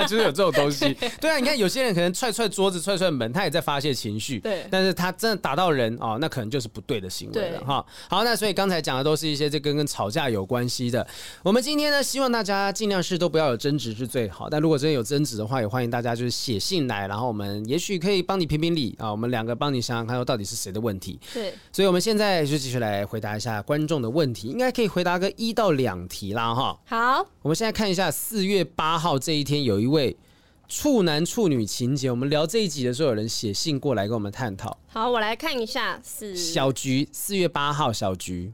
Speaker 3: 就是有这种东西，对啊，你看有些人可能踹踹桌子、踹踹门，他也在发泄情绪，对，但是他真的打到人哦，那可能就是不对的行为了哈。好，那所以刚才讲的都是一些这跟跟吵架有关系的。我们今天呢，希望大家尽量是都不要有争执是最好，但如果真的有争执的话，也欢迎大家就是写信来，然后我们也许可以帮你评评理啊，我们两个帮你想想看，说到底是谁的问题。对，所以我们现在就继续来回答一下观众的问题，应该可以回答个一到两题啦哈。
Speaker 2: 好，
Speaker 3: 我们现在看一下四月八号这一天有一位处男处女情节，我们聊这一集的时候，有人写信过来跟我们探讨。
Speaker 2: 好，我来看一下，是
Speaker 3: 小菊，四月八号，小菊。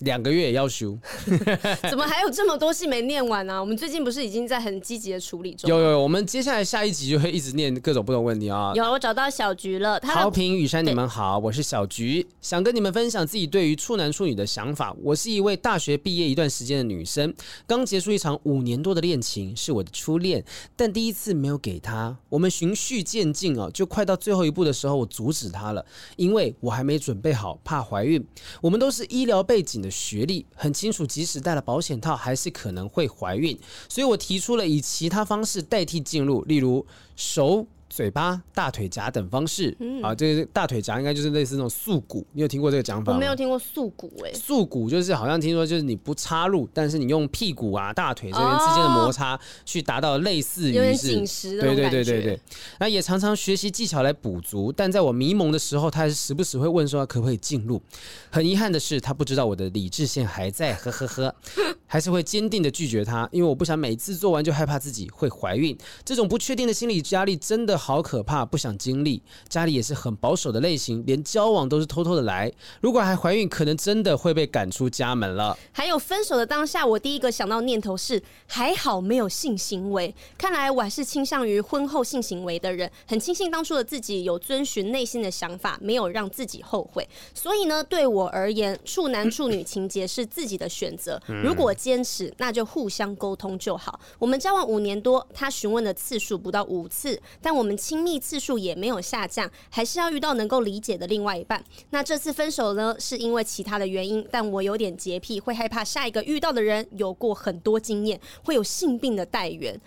Speaker 3: 两个月也要修，
Speaker 2: 怎么还有这么多戏没念完呢、啊？我们最近不是已经在很积极的处理中？
Speaker 3: 有有有，我们接下来下一集就会一直念各种不同问题啊。
Speaker 2: 有，我找到小菊了。
Speaker 3: 好平、雨山，你们好，我是小菊，想跟你们分享自己对于处男处女的想法。我是一位大学毕业一段时间的女生，刚结束一场五年多的恋情，是我的初恋，但第一次没有给他。我们循序渐进啊，就快到最后一步的时候，我阻止他了，因为我还没准备好，怕怀孕。我们都是医疗背景的。学历很清楚，即使戴了保险套，还是可能会怀孕。所以我提出了以其他方式代替进入，例如手嘴巴、大腿夹等方式。
Speaker 2: 嗯
Speaker 3: 啊，这个大腿夹应该就是类似那种束骨，你有听过这个讲法吗？
Speaker 2: 我没有听过束骨哎、欸。
Speaker 3: 束骨就是好像听说就是你不插入，但是你用屁股啊、大腿这边之间的摩擦，去达到类似于是
Speaker 2: 有点紧实的
Speaker 3: 对对对对对。那也常常学习技巧来补足，但在我迷蒙的时候，他还是时不时会问说可不可以进入。很遗憾的是，他不知道我的理智线还在，呵呵呵，还是会坚定的拒绝他，因为我不想每次做完就害怕自己会怀孕。这种不确定的心理压力真的好可怕，不想经历。家里也是很保守的类型，连交往都是偷偷的来。如果还怀孕，可能真的会被赶出家门了。
Speaker 2: 还有分手的当下，我第一个想到念头是还好没有性行为。看来我还是倾向于婚后性行为的人。很庆幸当初的自己有遵循内心的想法，没有让自己后悔。所以呢，对我而言，处男处女情节是自己的选择。如果坚持，那就互相沟通就好。我们交往五年多，他询问的次数不到五次，但我们亲密次数也没有下降，还是要遇到能够理解的另外一半。那这次分手呢，是因为其他的原因，但我有点洁癖，会害怕下一个遇到的人有过很多经验，会有性病的带源。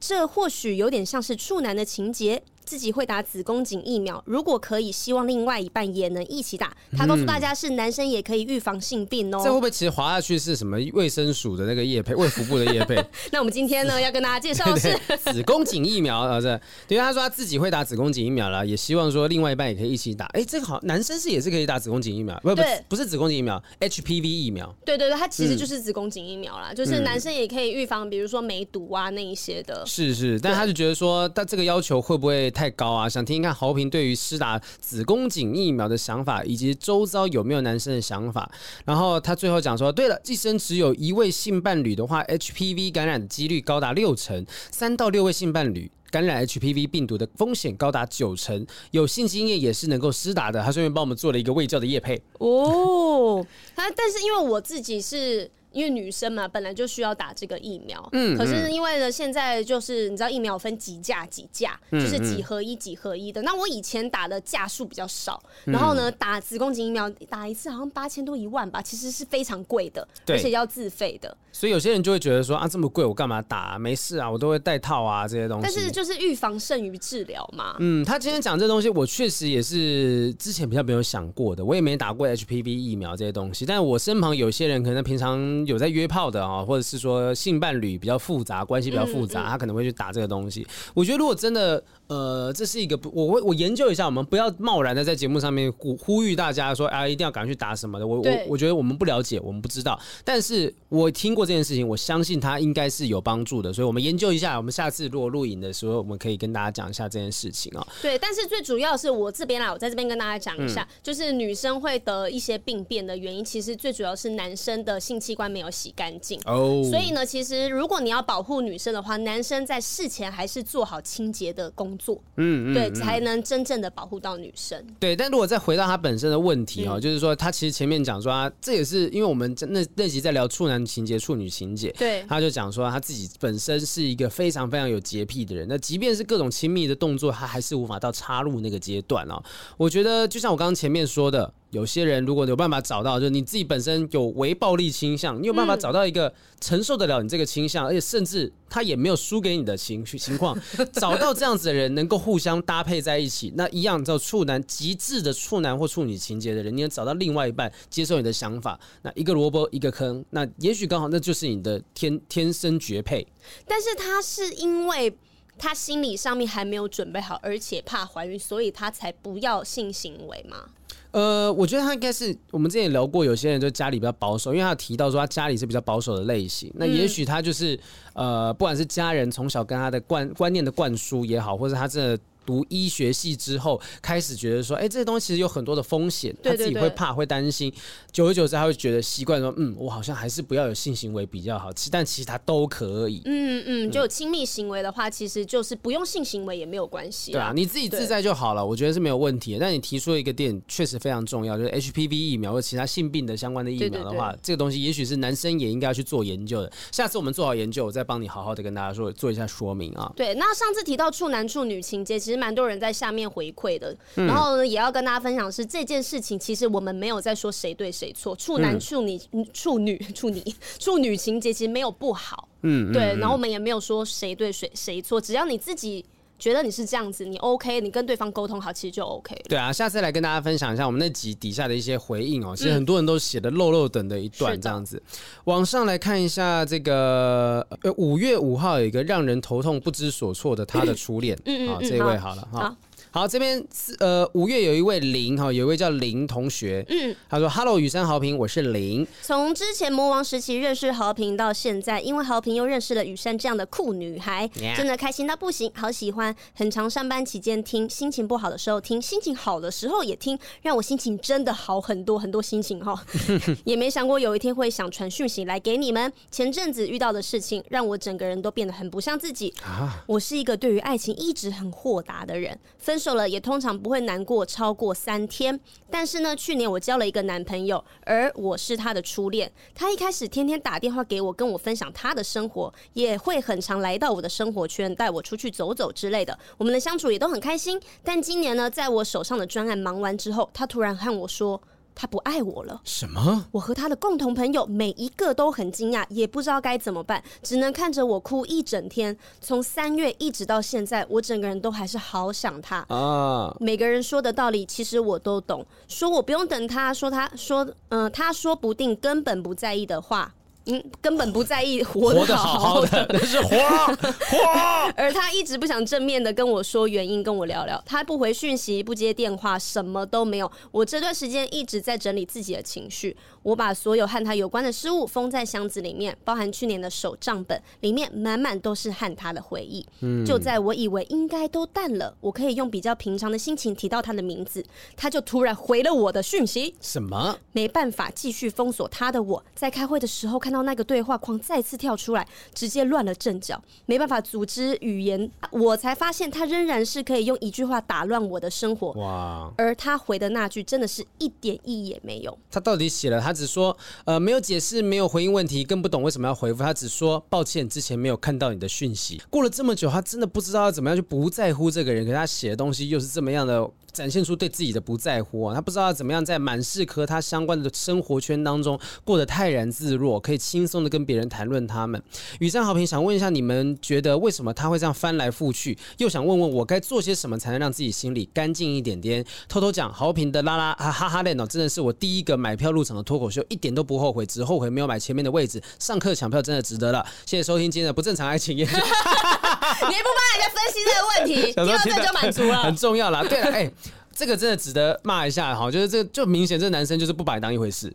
Speaker 2: 这或许有点像是处男的情节。自己会打子宫颈疫苗，如果可以，希望另外一半也能一起打。他告诉大家是男生也可以预防性病哦、嗯。
Speaker 3: 这会不会其实滑下去是什么卫生署的那个叶配，卫福部的叶配？
Speaker 2: 那我们今天呢要跟大家介绍的是
Speaker 3: 子宫颈疫苗啊，这对他说他自己会打子宫颈疫苗了，也希望说另外一半也可以一起打。哎，这个好，男生是也是可以打子宫颈疫苗，不不不是子宫颈疫苗，HPV 疫苗。
Speaker 2: 对对对，它其实就是子宫颈疫苗啦、嗯，就是男生也可以预防，比如说梅毒啊那一些的。
Speaker 3: 是是，但他就觉得说，他这个要求会不会太高啊？想听。一看豪平对于施打子宫颈疫苗的想法，以及周遭有没有男生的想法。然后他最后讲说：“对了，寄生只有一位性伴侣的话，HPV 感染的几率高达六成；三到六位性伴侣感染 HPV 病毒的风险高达九成。有性经验也是能够施打的。”他顺便帮我们做了一个卫教的业配
Speaker 2: 哦。他但是因为我自己是。因为女生嘛，本来就需要打这个疫苗。嗯，可是因为呢，现在就是你知道疫苗分几价几价，就是几合一几合一的。那我以前打的价数比较少，然后呢，打子宫颈疫苗打一次好像八千多一万吧，其实是非常贵的，而且要自费的。
Speaker 3: 所以有些人就会觉得说啊，这么贵我干嘛打啊？没事啊，我都会带套啊这些东西。
Speaker 2: 但是就是预防胜于治疗嘛。
Speaker 3: 嗯，他今天讲这东西，我确实也是之前比较没有想过的。我也没打过 HPV 疫苗这些东西，但是我身旁有些人可能平常有在约炮的啊，或者是说性伴侣比较复杂，关系比较复杂，他可能会去打这个东西。我觉得如果真的。呃，这是一个我我我研究一下，我们不要贸然的在节目上面呼呼吁大家说啊，一定要赶快去打什么的。我我我觉得我们不了解，我们不知道，但是我听过这件事情，我相信它应该是有帮助的，所以我们研究一下。我们下次如果录影的时候，我们可以跟大家讲一下这件事情啊。
Speaker 2: 对，但是最主要是我这边啦，我在这边跟大家讲一下，嗯，就是女生会得一些病变的原因，其实最主要是男生的性器官没有洗干净哦。所以呢，其实如果你要保护女生的话，男生在事前还是做好清洁的工作。嗯。对，才能真正的保护到女生。
Speaker 3: 对，但如果再回到他本身的问题哦、嗯，就是说他其实前面讲说啊，这也是因为我们那那集在聊处男情节、处女情节，
Speaker 2: 对，
Speaker 3: 他就讲说他自己本身是一个非常非常有洁癖的人，那即便是各种亲密的动作，他还是无法到插入那个阶段哦。我觉得就像我刚刚前面说的。有些人如果有办法找到，就是你自己本身有微暴力倾向，你有办法找到一个承受得了你这个倾向，而且甚至他也没有输给你的情绪情况，找到这样子的人能够互相搭配在一起，那一样叫处男极致的处男或处女情节的人，你能找到另外一半接受你的想法，那一个萝卜一个坑，那也许刚好那就是你的天天生绝配。
Speaker 2: 但是他是因为他心理上面还没有准备好，而且怕怀孕，所以他才不要性行为吗？
Speaker 3: 呃，我觉得他应该是我们之前也聊过，有些人就家里比较保守，因为他有提到说他家里是比较保守的类型。那也许他就是呃，不管是家人从小跟他的观观念的灌输也好，或者他这。读医学系之后，开始觉得说，哎、欸，这些东西其实有很多的风险，他自己会怕，会担心。久而久之，他会觉得习惯说，嗯，我好像还是不要有性行为比较好。其但其实他都可以。
Speaker 2: 嗯嗯，就有亲密行为的话，其实就是不用性行为也没有关系。
Speaker 3: 对啊，你自己自在就好了，我觉得是没有问题的。但你提出一个点，确实非常重要，就是 HPV 疫苗或其他性病的相关的疫苗的话，这个东西也许是男生也应该要去做研究的。下次我们做好研究，我再帮你好好的跟大家说，做一下说明啊。
Speaker 2: 对，那上次提到处男处女情节，其实蛮多人在下面。回馈的，然后呢，也要跟大家分享是这件事情，其实我们没有在说谁对谁错，处男处女处女 处女处女情节其实没有不好，嗯，对，然后我们也没有说谁对谁谁错，只要你自己觉得你是这样子，你 OK，你跟对方沟通好，其实就 OK 了。
Speaker 3: 对啊，下次来跟大家分享一下我们那集底下的一些回应哦。其实很多人都写的漏漏等的一段这样子。往上来看一下这个，呃，五月五号有一个让人头痛不知所措的他的初恋，嗯嗯，好，这一位好了哈。好，这边是呃五月有一位林哈，有一位叫林同学，嗯，他说：“Hello，雨山豪平，我是林。
Speaker 2: 从之前魔王时期认识豪平到现在，因为豪平又认识了雨山这样的酷女孩.真的开心到不行，好喜欢。很常上班期间听，心情不好的时候听，心情好的时候也听，让我心情真的好很多很多心情哈。也没想过有一天会想传讯息来给你们。前阵子遇到的事情，让我整个人都变得很不像自己。啊，我是一个对于爱情一直很豁达的人，分。分手了也通常不会难过超过三天，但是呢，去年我交了一个男朋友，而我是他的初恋。他一开始天天打电话给我，跟我分享他的生活，也会很常来到我的生活圈，带我出去走走之类的。我们的相处也都很开心。但今年呢，在我手上的专案忙完之后，他突然和我说。他不爱我了？
Speaker 3: 什么？
Speaker 2: 我和他的共同朋友每一个都很惊讶，也不知道该怎么办，只能看着我哭一整天。从三月一直到现在，我整个人都还是好想他啊！每个人说的道理，其实我都懂。说我不用等他，说他说，嗯、呃，他说不定根本不在意的话。嗯，根本不在意活得好好的，
Speaker 3: 那是活活。
Speaker 2: 而他一直不想正面的跟我说原因，跟我聊聊。他不回讯息，不接电话，什么都没有。我这段时间一直在整理自己的情绪。我把所有和他有关的事物封在箱子里面，包含去年的手账本，里面满满都是和他的回忆。嗯，就在我以为应该都淡了，我可以用比较平常的心情提到他的名字，他就突然回了我的讯息。
Speaker 3: 什么？
Speaker 2: 没办法继续封锁他的我，在开会的时候看到。那个对话框再次跳出来，直接乱了阵脚，没办法组织语言，我才发现他仍然是可以用一句话打乱我的生活。哇！而他回的那句真的是一点意义也没有。
Speaker 3: 他到底写了？他只说呃没有解释，没有回应问题，更不懂为什么要回复。他只说抱歉，之前没有看到你的讯息。过了这么久，他真的不知道要怎么样去不在乎这个人，可是他写的东西又是这么样的。展现出对自己的不在乎啊，他不知道怎么样在满是和他相关的生活圈当中过得泰然自若，可以轻松的跟别人谈论他们。雨山豪平想问一下，你们觉得为什么他会这样翻来覆去？又想问问我该做些什么才能让自己心里干净一点点？偷偷讲，豪平的拉拉哈哈哈链哦，真的是我第一个买票入场的脱口秀，一点都不后悔，只后悔没有买前面的位置。上课抢票真的值得了，谢谢收听今天的不正常爱情研究。
Speaker 2: 你也不帮人家分析这个问题，听到这就满足了，
Speaker 3: 很重要啦。对了，哎、这个真的值得骂一下哈，就是这就明显这男生就是不把你当一回事，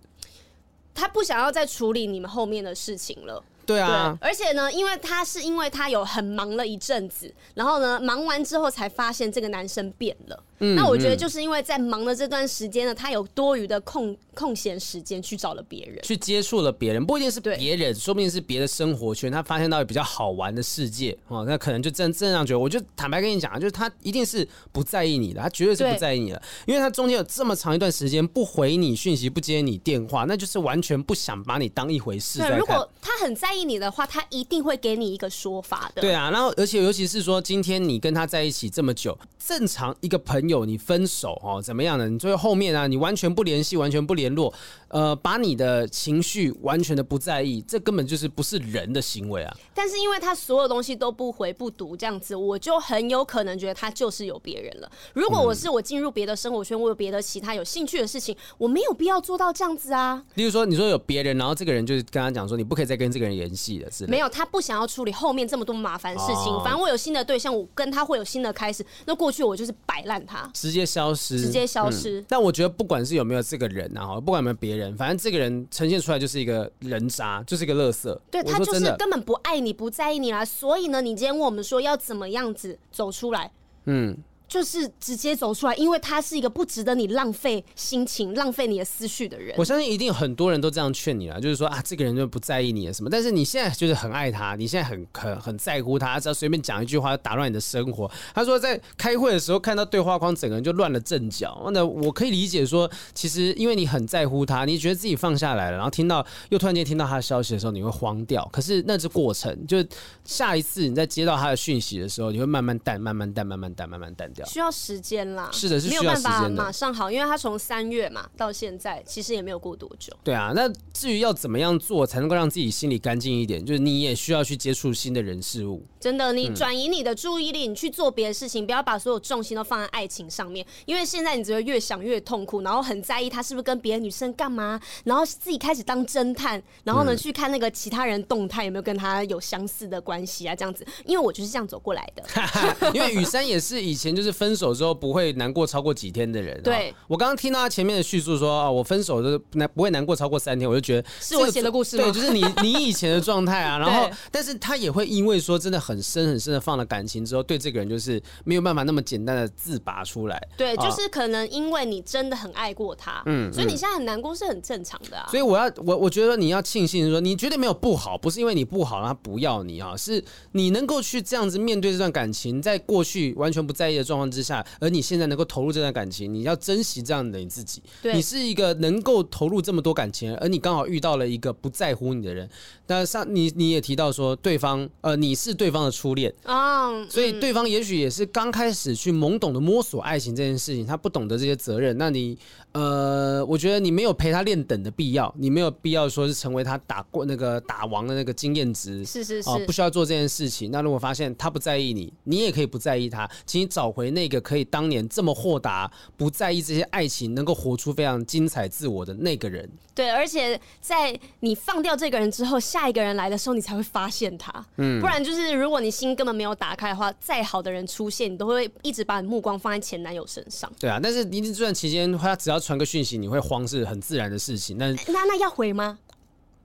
Speaker 2: 他不想要再处理你们后面的事情了。
Speaker 3: 对啊
Speaker 2: 对，而且呢，因为他是因为他有很忙了一阵子，然后呢，忙完之后才发现这个男生变了。嗯，那我觉得就是因为在忙的这段时间呢，他有多余的空空闲时间去找了别人，
Speaker 3: 去接触了别人，不一定是别人，说不定是别的生活圈，他发现到比较好玩的世界哦，那可能就真这样觉得。我就坦白跟你讲啊，就是他一定是不在意你的，他绝对是不在意你的，因为他中间有这么长一段时间不回你讯息，不接你电话，那就是完全不想把你当一回事。
Speaker 2: 对，如果他很在你的话，他一定会给你一个说法的。
Speaker 3: 对啊，然后而且尤其是说，今天你跟他在一起这么久，正常一个朋友你分手哦，怎么样的？你最后后面啊，你完全不联系，完全不联络，呃，把你的情绪完全的不在意，这根本就是不是人的行为啊。
Speaker 2: 但是因为他所有东西都不回不读这样子，我就很有可能觉得他就是有别人了。如果我是我进入别的生活圈，我有别的其他有兴趣的事情，我没有必要做到这样子啊。
Speaker 3: 例如说，你说有别人，然后这个人就是跟他讲说，你不可以再跟这个人联系了，是
Speaker 2: 没有，他不想要处理后面这么多麻烦事情。反正我有新的对象，我跟他会有新的开始。那过去我就是摆烂他，
Speaker 3: 直接消失，
Speaker 2: 直接消失。
Speaker 3: 嗯、但我觉得不管是有没有这个人啊，不管有没有别人，反正这个人呈现出来就是一个人渣，就是一个乐色。
Speaker 2: 对，他就是根本不爱你，不在意你啦。所以呢，你今天问我们说要怎么样子走出来？嗯。就是直接走出来，因为他是一个不值得你浪费心情、浪费你的思绪的人。
Speaker 3: 我相信一定很多人都这样劝你了，就是说啊，这个人就不在意你了什么，但是你现在就是很爱他，你现在很很很在乎他，只要随便讲一句话就打乱你的生活。他说在开会的时候看到对话框，整个人就乱了阵脚。那我可以理解说，其实因为你很在乎他，你觉得自己放下来了，然后听到又突然间听到他的消息的时候，你会慌掉。可是那是过程，就下一次你在接到他的讯息的时候，你会慢慢淡、慢慢淡、慢慢淡、慢慢淡掉。掉。
Speaker 2: 需要时间啦，
Speaker 3: 是的，是需要
Speaker 2: 没有办法马上好，因为他从三月嘛到现在，其实也没有过多久。
Speaker 3: 对啊，那至于要怎么样做才能够让自己心里干净一点，就是你也需要去接触新的人事物。
Speaker 2: 真的，你转移你的注意力，你去做别的事情，不要把所有重心都放在爱情上面，因为现在你只会越想越痛苦，然后很在意他是不是跟别的女生干嘛，然后自己开始当侦探，然后呢、嗯、去看那个其他人动态有没有跟他有相似的关系啊，这样子。因为我就是这样走过来的。
Speaker 3: 因为雨珊也是以前就是分手之后不会难过超过几天的人。
Speaker 2: 对，
Speaker 3: 我刚刚听到他前面的叙述说啊，我分手的难不会难过超过三天，我就觉得
Speaker 2: 是我写的故事吗？
Speaker 3: 对，就是你 你以前的状态啊。然后，但是他也会因为说真的很深很深的放。了感情之后，对这个人就是没有办法那么简单的自拔出来。
Speaker 2: 对，就是可能因为你真的很爱过他，嗯，所以你现在很难过是很正常的啊。
Speaker 3: 所以我要我我觉得你要庆幸说，你绝对没有不好，不是因为你不好让他不要你啊，是你能够去这样子面对这段感情，在过去完全不在意的状况之下，而你现在能够投入这段感情，你要珍惜这样的你自己。对，你是一个能够投入这么多感情，而你刚好遇到了一个不在乎你的人。那上你你也提到说，对方呃你是对方的初恋啊，所以对方也许也是刚开始去懵懂的摸索爱情这件事情，他不懂得这些责任。那你呃，我觉得你没有陪他练等的必要，你没有必要说是成为他打过那个打王的那个经验值，
Speaker 2: 是是是，
Speaker 3: 不需要做这件事情。那如果发现他不在意你，你也可以不在意他，请你找回那个可以当年这么豁达、不在意这些爱情，能够活出非常精彩自我的那个人。
Speaker 2: 对，而且在你放掉这个人之后，下一个人来的时候，你才会发现他。嗯，不然就是如果你心根本没有打开的话，再好的人出现，你都会一直把你目光放在前男友身上。
Speaker 3: 对啊，但是你这段期间，他只要传个讯息，你会慌是很自然的事情。那
Speaker 2: 那那要回吗？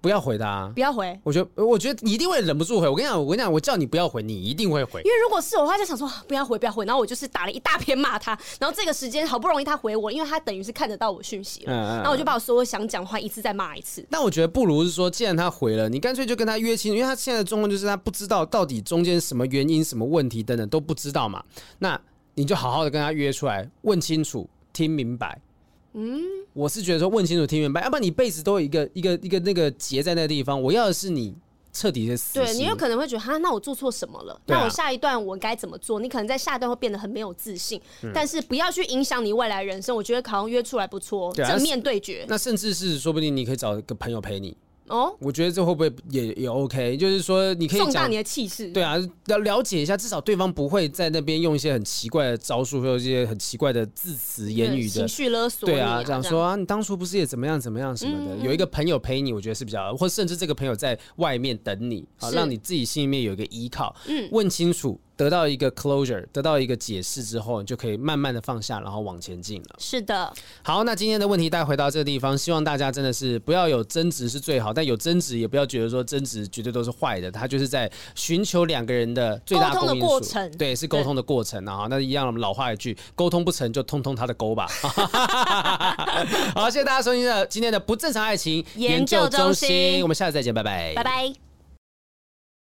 Speaker 3: 不要回他，
Speaker 2: 不要回。
Speaker 3: 我觉得，我觉得你一定会忍不住回。我跟你讲，我跟你讲，我叫你不要回，你一定会回。
Speaker 2: 因为如果是我的话，就想说不要回，不要回。然后我就是打了一大篇骂他。然后这个时间好不容易他回我，因为他等于是看得到我讯息了。然后我就把我所有想讲的话一次再骂一次。
Speaker 3: 那我觉得不如是说，既然他回了，你干脆就跟他约清，因为他现在的状况就是他不知道到底中间什么原因、什么问题等等都不知道嘛。那你就好好的跟他约出来，问清楚，听明白。嗯，我是觉得说问清楚听明白，要不然你一辈子都有一个一个一个那个结在那个地方。我要的是你彻底的死。
Speaker 2: 对，你有可能会觉得哈，那我做错什么了？啊、那我下一段我该怎么做？你可能在下一段会变得很没有自信，嗯、但是不要去影响你未来人生。我觉得好像约出来不错，正、啊、面对决。
Speaker 3: 那甚至是说不定你可以找一个朋友陪你。哦，我觉得这会不会也也 OK？就是说，你可以
Speaker 2: 放大你的气势，
Speaker 3: 对啊，要了解一下，至少对方不会在那边用一些很奇怪的招数，或者一些很奇怪的字词言语的
Speaker 2: 情绪勒索。
Speaker 3: 对啊，这样说啊，你当初不是也怎么样怎么样什么的？嗯、有一个朋友陪你，我觉得是比较，或甚至这个朋友在外面等你啊，让你自己心里面有一个依靠。嗯，问清楚。得到一个 closure，得到一个解释之后，你就可以慢慢的放下，然后往前进了。
Speaker 2: 是的。
Speaker 3: 好，那今天的问题带回到这个地方，希望大家真的是不要有争执是最好，但有争执也不要觉得说争执绝对都是坏的，它就是在寻求两个人的最大公因数。沟通的过程。对，是沟通的过程啊。那一样，我们老话一句，沟通不成就通通他的沟吧。好，谢谢大家收听的今天的不正常爱情研究中心，我们下次再见，拜拜。
Speaker 2: 拜拜。